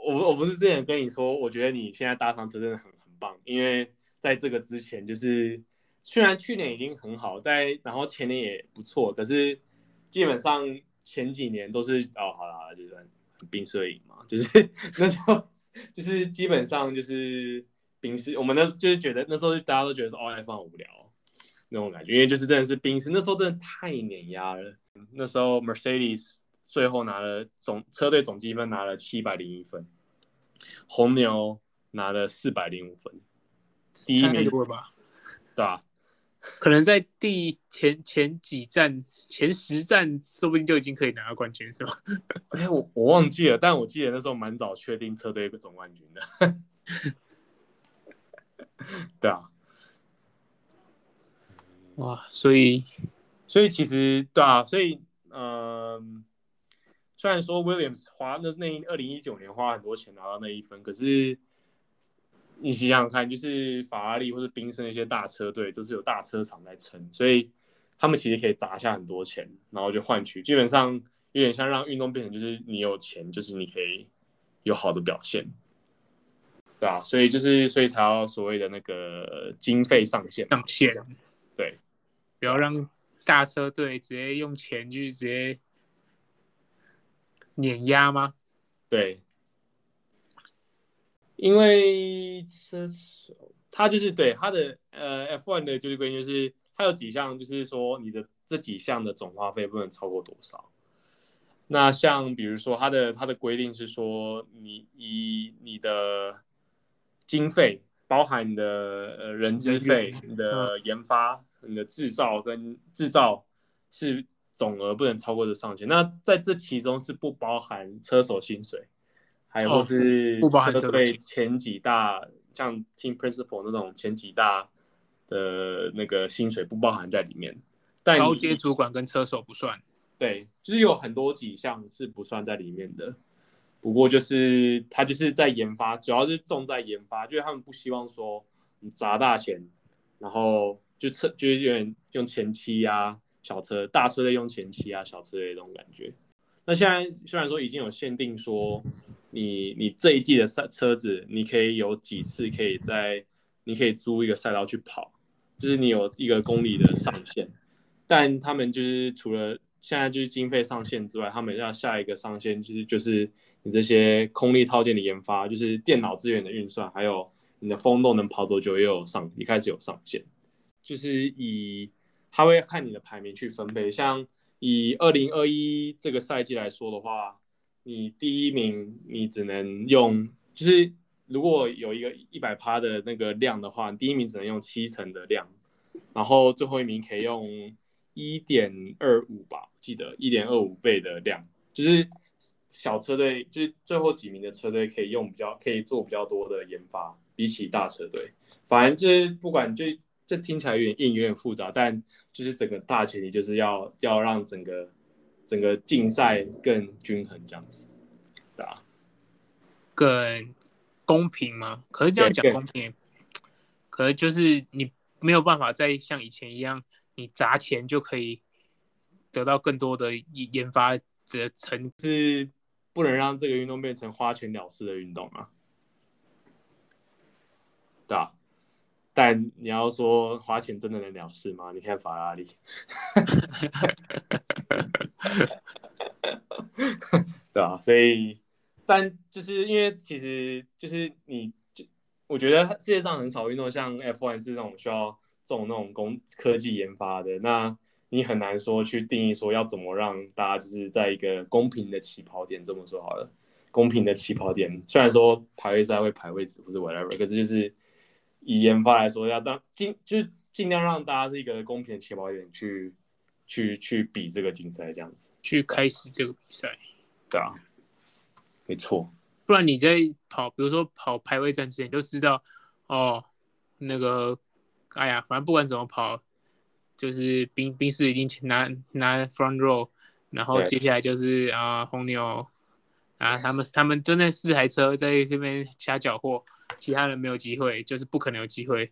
我我不是之前跟你说，我觉得你现在搭上车真的很很棒，因为在这个之前，就是虽然去年已经很好，在然后前年也不错，可是基本上前几年都是哦，好了好了，就是。冰摄影嘛，就是 那时候，就是基本上就是冰室，我们那就是觉得那时候大家都觉得说哦，F1 好无聊那种感觉，因为就是真的是冰室，那时候真的太碾压了。那时候 Mercedes 最后拿了总车队总积分拿了七百零一分，红牛拿了四百零五分，第一名吧？对吧？可能在第前前几站前十站，说不定就已经可以拿到冠军，是吧？哎、欸，我我忘记了，但我记得那时候蛮早确定车队一个总冠军的。对啊，哇，所以所以其实对啊，所以嗯、呃，虽然说 Williams 花那那二零一九年花很多钱拿到那一分，可是。你想想看，就是法拉利或者宾士那些大车队，都是有大车厂在撑，所以他们其实可以砸下很多钱，然后就换取，基本上有点像让运动变成就是你有钱，就是你可以有好的表现，对啊，所以就是所以才要所谓的那个经费上限上限，对，不要让大车队直接用钱去直接碾压吗？对。因为车手他就是对他的呃 F1 的就是规定就是他有几项就是说你的这几项的总花费不能超过多少。那像比如说他的他的规定是说你以你的经费包含你的呃人资费、你的研发、你的制造跟制造是总额不能超过这上限。那在这其中是不包含车手薪水。还有是车队前几大，像 Team Principal 那种前几大的那个薪水不包含在里面，但高阶主管跟车手不算。对，就是有很多几项是不算在里面的。不过就是他就是在研发，主要是重在研发，就是他们不希望说你砸大钱，然后就车就是有点用前期啊，小车大车在用前期啊，小车的那种感觉。那现在虽然说已经有限定说。你你这一季的赛车子，你可以有几次可以在，你可以租一个赛道去跑，就是你有一个公里的上限。但他们就是除了现在就是经费上限之外，他们要下一个上限就是就是你这些空力套件的研发，就是电脑资源的运算，还有你的风洞能跑多久也有上，一开始有上限，就是以他会看你的排名去分配。像以二零二一这个赛季来说的话。你第一名，你只能用，就是如果有一个一百趴的那个量的话，第一名只能用七成的量，然后最后一名可以用一点二五吧，记得一点二五倍的量，就是小车队，就是最后几名的车队可以用比较，可以做比较多的研发，比起大车队，反正就是不管就这听起来有点硬，有点复杂，但就是整个大前提就是要要让整个。整个竞赛更均衡，这样子，对啊，更公平吗？可是这样讲公平，可是就是你没有办法再像以前一样，你砸钱就可以得到更多的研发的成，是不能让这个运动变成花钱了事的运动啊，对啊。但你要说花钱真的能了事吗？你看法拉利，对啊，所以，但就是因为其实就是你，就我觉得世界上很少运动像 F1 是那种需要这种那种工科技研发的。那你很难说去定义说要怎么让大家就是在一个公平的起跑点，这么说好了，公平的起跑点。虽然说排位赛会排位置或者 whatever，可是就是以研发来说，要当尽就是尽量让大家是一个公平的起跑点去去去比这个竞赛这样子，去开始这个比赛。对啊，没错。不然你在跑，比如说跑排位战之前，你就知道哦，那个，哎呀，反正不管怎么跑，就是宾宾士一定拿拿 front row，然后接下来就是啊红牛啊，他们他们就那四台车在这边瞎搅和，其他人没有机会，就是不可能有机会。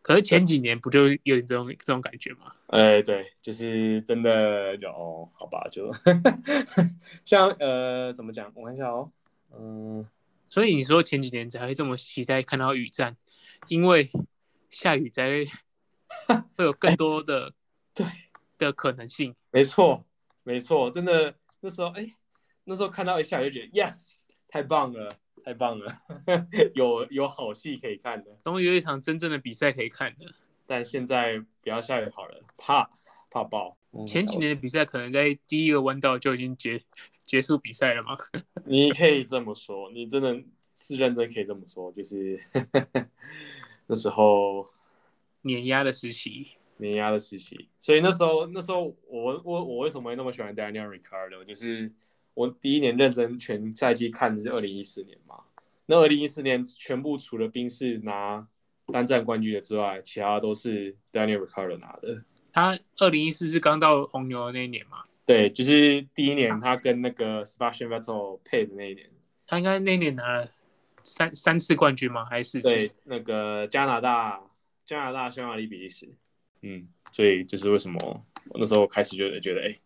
可是前几年不就有点这种这种感觉吗？哎，对，就是真的有，好吧，就 像呃，怎么讲？我看一下哦。嗯，所以你说前几年才会这么期待看到雨战，因为下雨才会会有更多的 对的可能性。没错，没错，真的那时候哎，那时候看到一下就觉得 yes，太棒了，太棒了，有 有好戏可以看的，终于有一场真正的比赛可以看的。但现在不要下雨好了，怕怕爆。前几年的比赛可能在第一个弯道就已经结结束比赛了吗？你可以这么说，你真的是认真可以这么说，就是 那时候碾压的时期，碾压的时期。所以那时候，那时候我我我为什么会那么喜欢 Daniel Ricciardo？就是我第一年认真全赛季看的是二零一四年嘛。那二零一四年全部除了冰室拿单战冠军的之外，其他都是 Daniel Ricciardo 拿的。他二零一四是刚到红牛的那一年嘛？对，就是第一年他跟那个 Sebastian Vettel 配的那一年。他应该那年拿了三三次冠军吗？还是四次？对，那个加拿大、加拿大、匈牙利、比利时。嗯，所以就是为什么我那时候开始就觉得，哎、欸，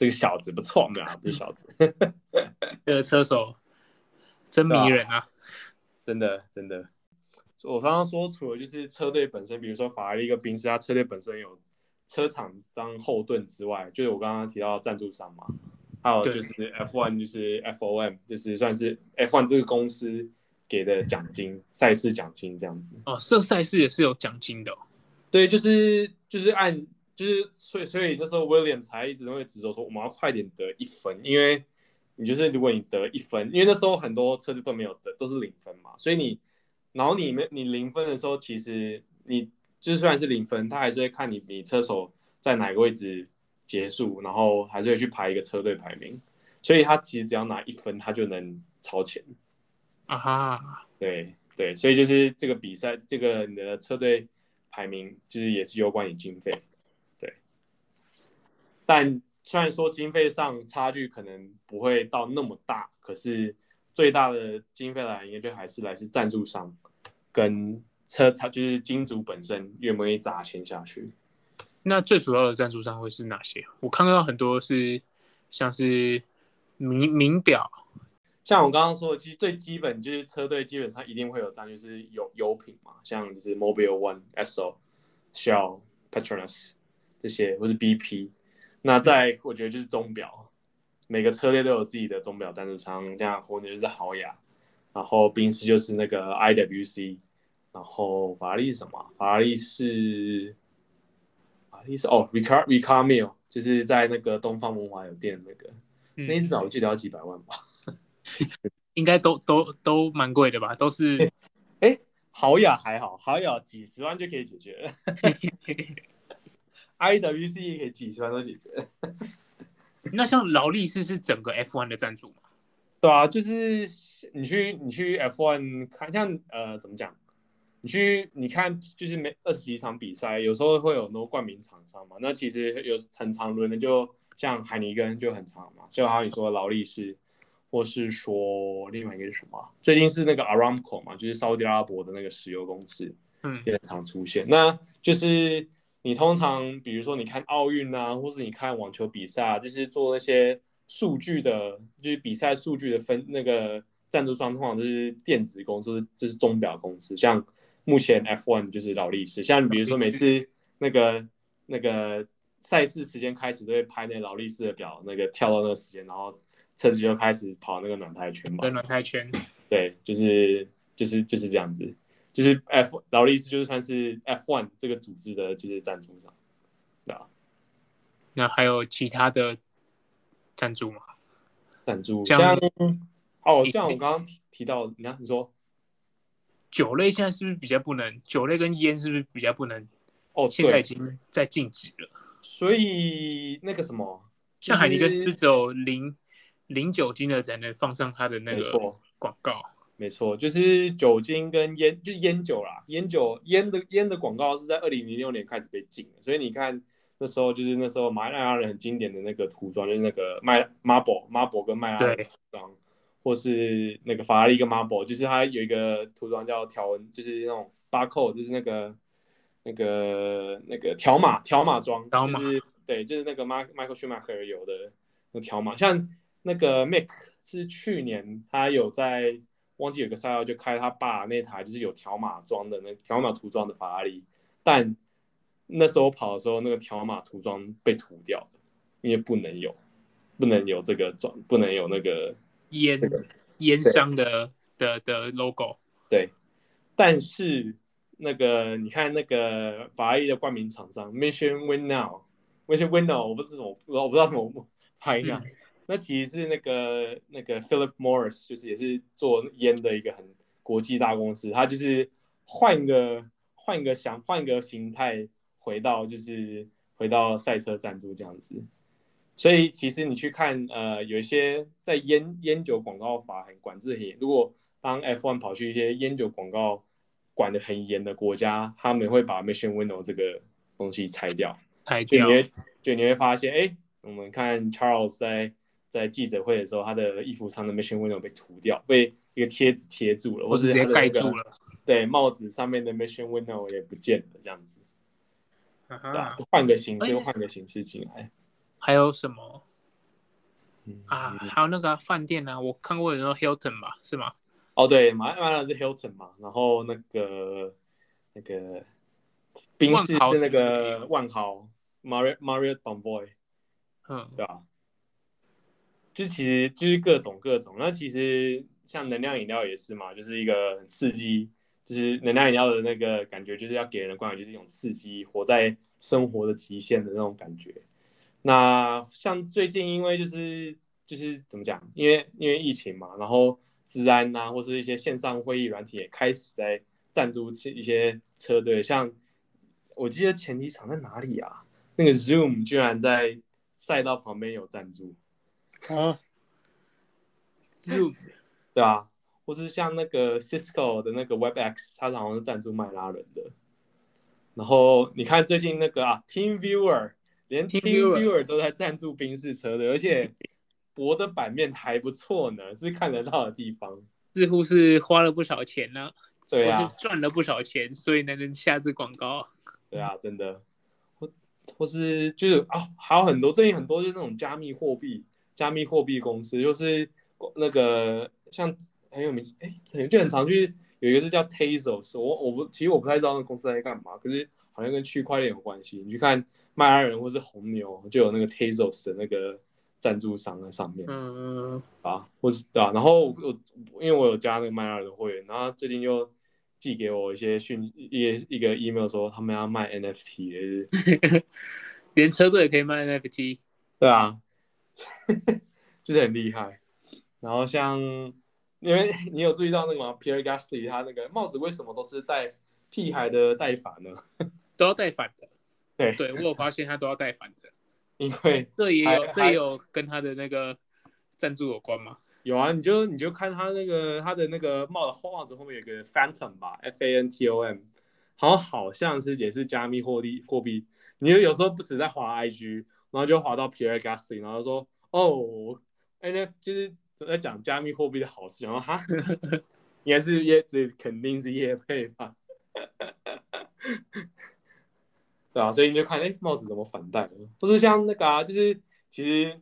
这个小子不错，没有，这个小子，这个车手真迷人啊！真的，真的。我刚刚说，除了就是车队本身，比如说法拉利一个宾士，他车队本身有。车厂当后盾之外，就是我刚刚提到赞助商嘛，还有就是 F1 就是 FOM，就是算是 F1 这个公司给的奖金，赛事奖金这样子。哦，这赛事也是有奖金的、哦。对，就是就是按就是所以所以那时候 Williams 才一直都会指着说我们要快点得一分，因为你就是如果你得一分，因为那时候很多车队都没有得，都是零分嘛，所以你然后你们你零分的时候，其实你。就是虽然是零分，他还是会看你你车手在哪个位置结束，然后还是会去排一个车队排名，所以他其实只要拿一分，他就能超前。啊哈，对对，所以就是这个比赛，这个你的车队排名就是也是有关于经费，对。但虽然说经费上差距可能不会到那么大，可是最大的经费来源就还是来自赞助商跟。车厂就是金主本身愿不愿意砸钱下去？那最主要的赞助商会是哪些？我看到很多是像是名名表，像我刚刚说的，其实最基本就是车队基本上一定会有赞助，就是有油品嘛，像就是 Mobile One、Esso、Shell、Petronas 这些，或是 BP。那在我觉得就是钟表，每个车队都有自己的钟表赞助商，像红牛就是豪雅，然后宾士就是那个 IWC。然后法拉利是什么？法拉利是法拉利是哦，Ricard Ricamil 就是在那个东方文华有店那个，嗯、那一只表我记得要几百万吧？应该都都都蛮贵的吧？都是 哎，豪雅还好，豪雅几十万就可以解决了 ，IWC 也可以几十万都解决。那像劳力士是整个 F1 的赞助吗？对啊，就是你去你去 F1 看，像呃怎么讲？你去你看，就是每二十几场比赛，有时候会有很多冠名厂商嘛。那其实有很长轮的，就像海尼根就很长嘛。就好像你说劳力士，或是说另外一个是什么？最近是那个 Aramco 嘛，就是沙特阿拉伯的那个石油公司，嗯，也很常出现。那就是你通常比如说你看奥运啊，或是你看网球比赛啊，就是做那些数据的，就是比赛数据的分那个赞助商，通常就是电子公司，就是钟表公司，像。目前 F1 就是劳力士，像比如说每次那个那个赛事时间开始都会拍那劳力士的表，那个跳到那个时间，然后车子就开始跑那个暖胎圈嘛。对，暖胎圈。对，就是就是就是这样子，就是 F 劳力士就是算是 F1 这个组织的就是赞助商，对吧？那还有其他的赞助吗？赞助像，像哦，像我刚刚提提到，你看你说酒类现在是不是比较不能？酒类跟烟是不是比较不能？哦，现在已经在禁止了。所以那个什么，像海尼克是不是只有零零酒精的才能放上它的那个广告？没错，就是酒精跟烟，就是烟酒啦。烟酒烟的烟的广告是在二零零六年开始被禁的，所以你看那时候就是那时候麦拉伦很经典的那个涂装，就是那个麦 Marlboro Marlboro 跟麦拉伦涂装，或是那个法拉利跟 Marlboro，就是它有一个涂装叫条纹，就是那种 barcode，就是那个那个那个条码条码装，就是对，就是那个 Michael Schumacher 有的那条码，像那个 Mick 是去年他有在。忘记有个赛道就开他爸那台，就是有条码装的那条码涂装的法拉利，但那时候跑的时候，那个条码涂装被涂掉了，因为不能有，不能有这个装，不能有那个烟烟商的的的 logo。对，但是那个你看那个法拉利的冠名厂商 Mission Win Now，Mission Win Now，我不知道，我不知道，我不知道怎么拍呀。嗯那其实是那个那个 Philip Morris，就是也是做烟的一个很国际大公司，他就是换个换个想换个形态回到就是回到赛车赞助这样子，所以其实你去看呃有一些在烟烟酒广告法很管制很严，如果当 F1 跑去一些烟酒广告管得很严的国家，他们会把 Mission window 这个东西拆掉，拆掉，就你会就你会发现，哎，我们看 Charles 在。在记者会的时候，他的衣服上的 Mission window 被涂掉，被一个贴纸贴住了，或是直接盖住了。对，帽子上面的 Mission window 也不见了，这样子。啊哈，换个形式，换个形式进来。还有什么？啊，还有那个饭店呢？我看过有那个 Hilton 吧？是吗？哦，对，马马上是 Hilton 嘛，然后那个那个宾士是那个万豪 Marriott Marriott Bonvoy，嗯，对吧？就其实就是各种各种，那其实像能量饮料也是嘛，就是一个很刺激，就是能量饮料的那个感觉，就是要给人的感就是一种刺激，活在生活的极限的那种感觉。那像最近因为就是就是怎么讲，因为因为疫情嘛，然后治安啊，或是一些线上会议软体也开始在赞助一些车队，像我记得前几场在哪里啊？那个 Zoom 居然在赛道旁边有赞助。哦，Zoom，对啊，或是像那个 Cisco 的那个 WebEx，它好像是赞助麦拉伦的。然后你看最近那个啊，Team Viewer，连 Team Viewer 都在赞助宾士车队，而且博的版面还不错呢，是看得到的地方。似乎是花了不少钱呢，对啊，赚了不少钱，所以才能下这广告。对啊，真的，或或是就是啊，还有很多最近很多就是那种加密货币。加密货币公司就是那个像很有名，哎、欸，就很常去有一个是叫 Tezos，我我不其实我不太知道那公司在干嘛，可是好像跟区块链有关系。你去看迈阿伦或是红牛，就有那个 Tezos 的那个赞助商在上面，嗯啊，或是啊？然后我因为我有加那个迈阿伦的会员，然后最近又寄给我一些讯一一个 email 说他们要卖 NFT，连车队也可以卖 NFT，对啊。就是很厉害，然后像因为你有注意到那个吗？Pierre Gasly 他那个帽子为什么都是戴屁孩的戴反呢？都要戴反的。对，对我有发现他都要戴反的，因为 这也有这也有跟他的那个赞助有关吗？有啊，你就你就看他那个他的那个帽子后帽子后面有个 Phantom 吧，F A N T O M，好像好像是也是加密货币货币，你就有时候不止在滑 IG。然后就滑到 Pierre Gasly，然后说：“哦，N F 就是在讲加密货币的好事。”然后哈，应该是业，这肯定是业配吧？对啊，所以你就看，哎，帽子怎么反戴？不是像那个啊，就是其实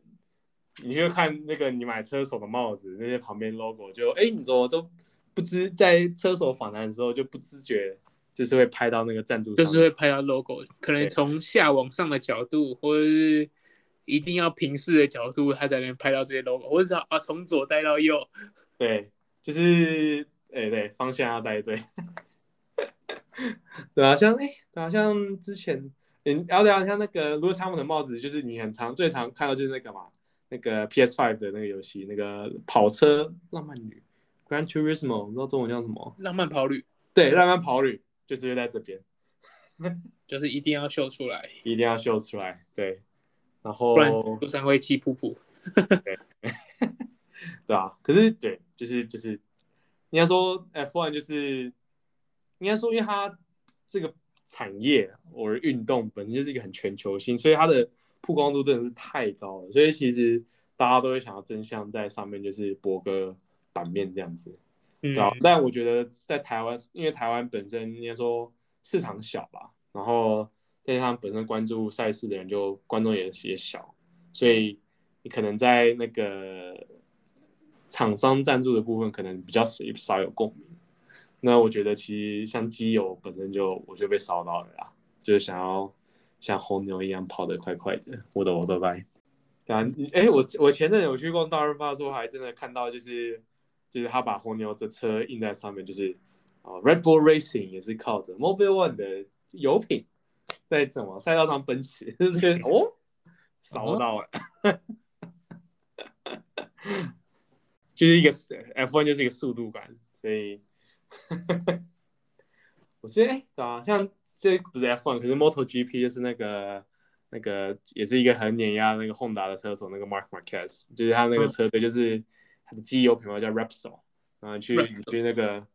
你就看那个你买车手的帽子，那些旁边 logo 就，哎，你怎么都不知在车手访谈的时候就不自觉。就是会拍到那个赞助，就是会拍到 logo，可能从下往上的角度，或者是一定要平视的角度，他才能拍到这些 logo，或者是啊从左带到右，对，就是哎、欸、对，方向要带对，对啊，像哎，好、欸、像之前嗯，然后对啊，像那个罗斯汤姆的帽子，就是你很常最常看到就是那个嘛，那个 PS Five 的那个游戏，那个跑车浪漫女 Gran Turismo，不知道中文叫什么？浪漫跑旅。对，浪漫跑旅就是在这边，就是一定要秀出来，一定要秀出来，对。然后不然路上会气噗噗。对，对啊。可是对，就是就是，应该说 F1 就是，应该说因为它这个。产业或者运动本身就是一个很全球性，所以它的曝光度真的是太高了。所以其实大家都会想要争相在上面就是博个版面这样子，对吧？嗯。但我觉得在台湾，因为台湾本身应该说市场小吧，然后再加上本身关注赛事的人就观众也也小，所以你可能在那个厂商赞助的部分可能比较少少有共鸣。那我觉得其实像基友本身就我就被烧到了啦，就是想要像红牛一样跑得快快的，我的我的拜。啊，哎，我我前阵有去逛大润发的时候，还真的看到就是就是他把红牛的车印在上面，就是啊 Red Bull Racing 也是靠着 Mobile One 的油品在怎么赛道上奔驰，就是哦烧到了，就是一个 F1 就是一个速度感，所以。我是哎，对啊，像这不是 F1，可是 MotoGP 就是那个那个也是一个很碾压那个 Honda 的车手，那个 Mark Marquez，就是他那个车队就是机油品牌叫 Repsol，然后去去那个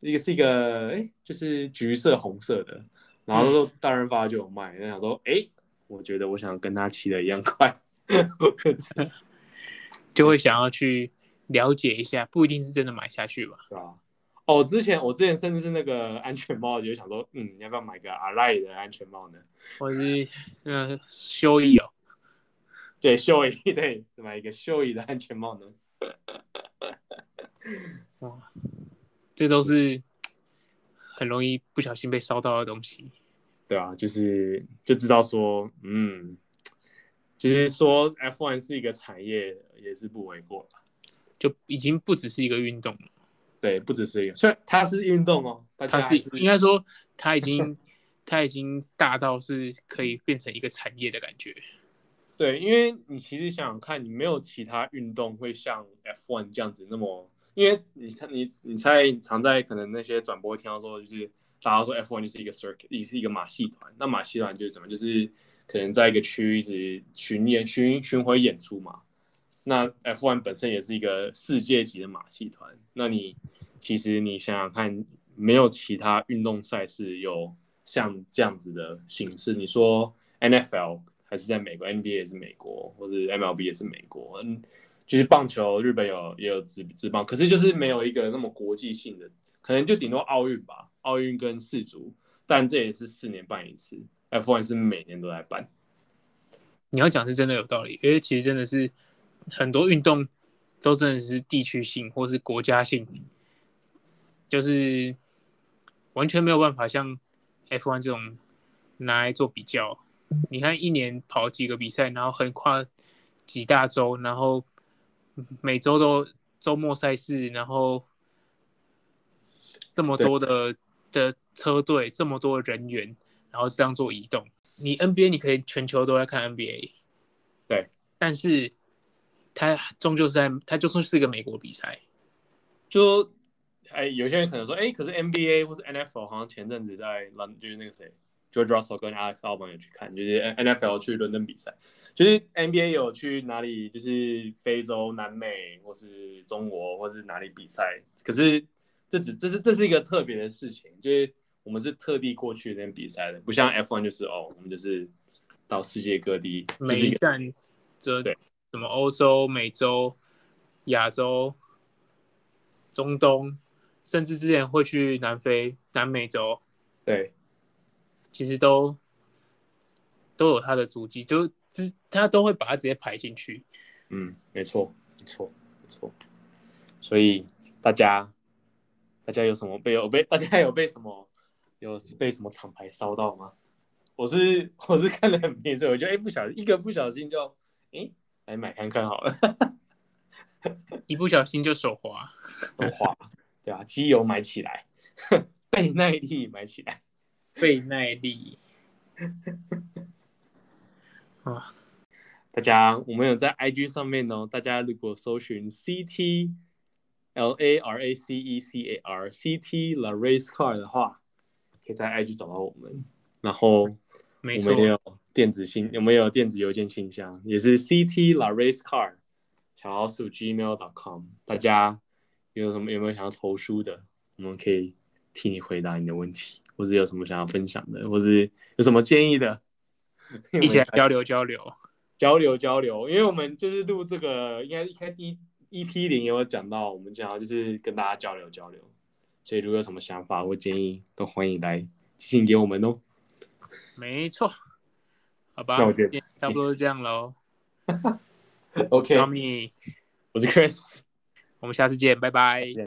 一个是一个哎，就是橘色红色的，然后说大润发就有卖，那、嗯、想说哎，我觉得我想跟他骑的一样快，就会想要去了解一下，不一定是真的买下去吧，对吧？哦，之前我之前甚至是那个安全帽，就想说，嗯，你要不要买个阿赖的安全帽呢？或是呃，秀逸哦，对，秀逸，对，买一个秀逸的安全帽呢？哇，这都是很容易不小心被烧到的东西。对啊，就是就知道说，嗯，其实说 F1 是一个产业也是不为过吧，就已经不只是一个运动了。对，不只是一个，虽然它是运动哦。它是应该说，它已经它已经大到是可以变成一个产业的感觉。对，因为你其实想想看，你没有其他运动会像 F1 这样子那么，因为你猜你你猜常在可能那些转播听到说，就是大家说 F1 就是一个 circuit，也是一个马戏团。那马戏团就是怎么，就是可能在一个区域一直巡演巡巡回演出嘛。那 F1 本身也是一个世界级的马戏团，那你其实你想想看，没有其他运动赛事有像这样子的形式。你说 NFL 还是在美国，NBA 也是美国，或是 MLB 也是美国，嗯，就是棒球日本有也有职职棒，可是就是没有一个那么国际性的，可能就顶多奥运吧，奥运跟世足，但这也是四年办一次，F1 是每年都在办。你要讲是真的有道理，因为其实真的是。很多运动都真的是地区性或是国家性，就是完全没有办法像 F1 这种拿来做比较。你看一年跑几个比赛，然后横跨几大洲，然后每周都周末赛事，然后这么多的的车队，这么多人员，然后这样做移动。你 NBA 你可以全球都在看 NBA，对，但是。它终究是在，它就算是一个美国比赛，就哎，有些人可能说，哎，可是 NBA 或是 NFL 好像前阵子在伦，就是那个谁，George Russell 跟 Alex Albon 有去看，就是 NFL 去伦敦比赛，就是 NBA 有去哪里，就是非洲、南美或是中国或是哪里比赛，可是这只这是这是一个特别的事情，就是我们是特地过去那边比赛的，不像 F1 就是哦，我们就是到世界各地每一站，这对。什么欧洲、美洲、亚洲、中东，甚至之前会去南非、南美洲，对，其实都都有他的足迹，就他都会把它直接排进去。嗯，没错，没错，没错。所以大家，大家有什么被有被大家有被什么有被什么厂牌烧到吗？我是我是看得很明，所以我觉得哎，不小心一个不小心就哎。来买看看好了，一不小心就手滑，手滑，对啊，机油买起来，倍耐力买起来，倍耐力。啊，大家我们有在 IG 上面哦，大家如果搜寻 CT L A R A C E C A R C T La Race Car 的话，可以在 IG 找到我们。然后我们也有电子信，我们也有电子邮件信箱，也是 CT La Race Car 小老鼠 Gmail.com。大家有什么有没有想要投书的，我们可以替你回答你的问题，或是有什么想要分享的，或是有什么建议的，一起来交流交流，交流交流。因为我们就是录这个，应该一开第一 EP 零也有讲到，我们想要就是跟大家交流交流。所以如果有什么想法或建议，都欢迎来寄信给我们哦。没错，好吧，那我觉得差不多是这样喽。OK，小米，我是 Chris，我们下次见，拜拜。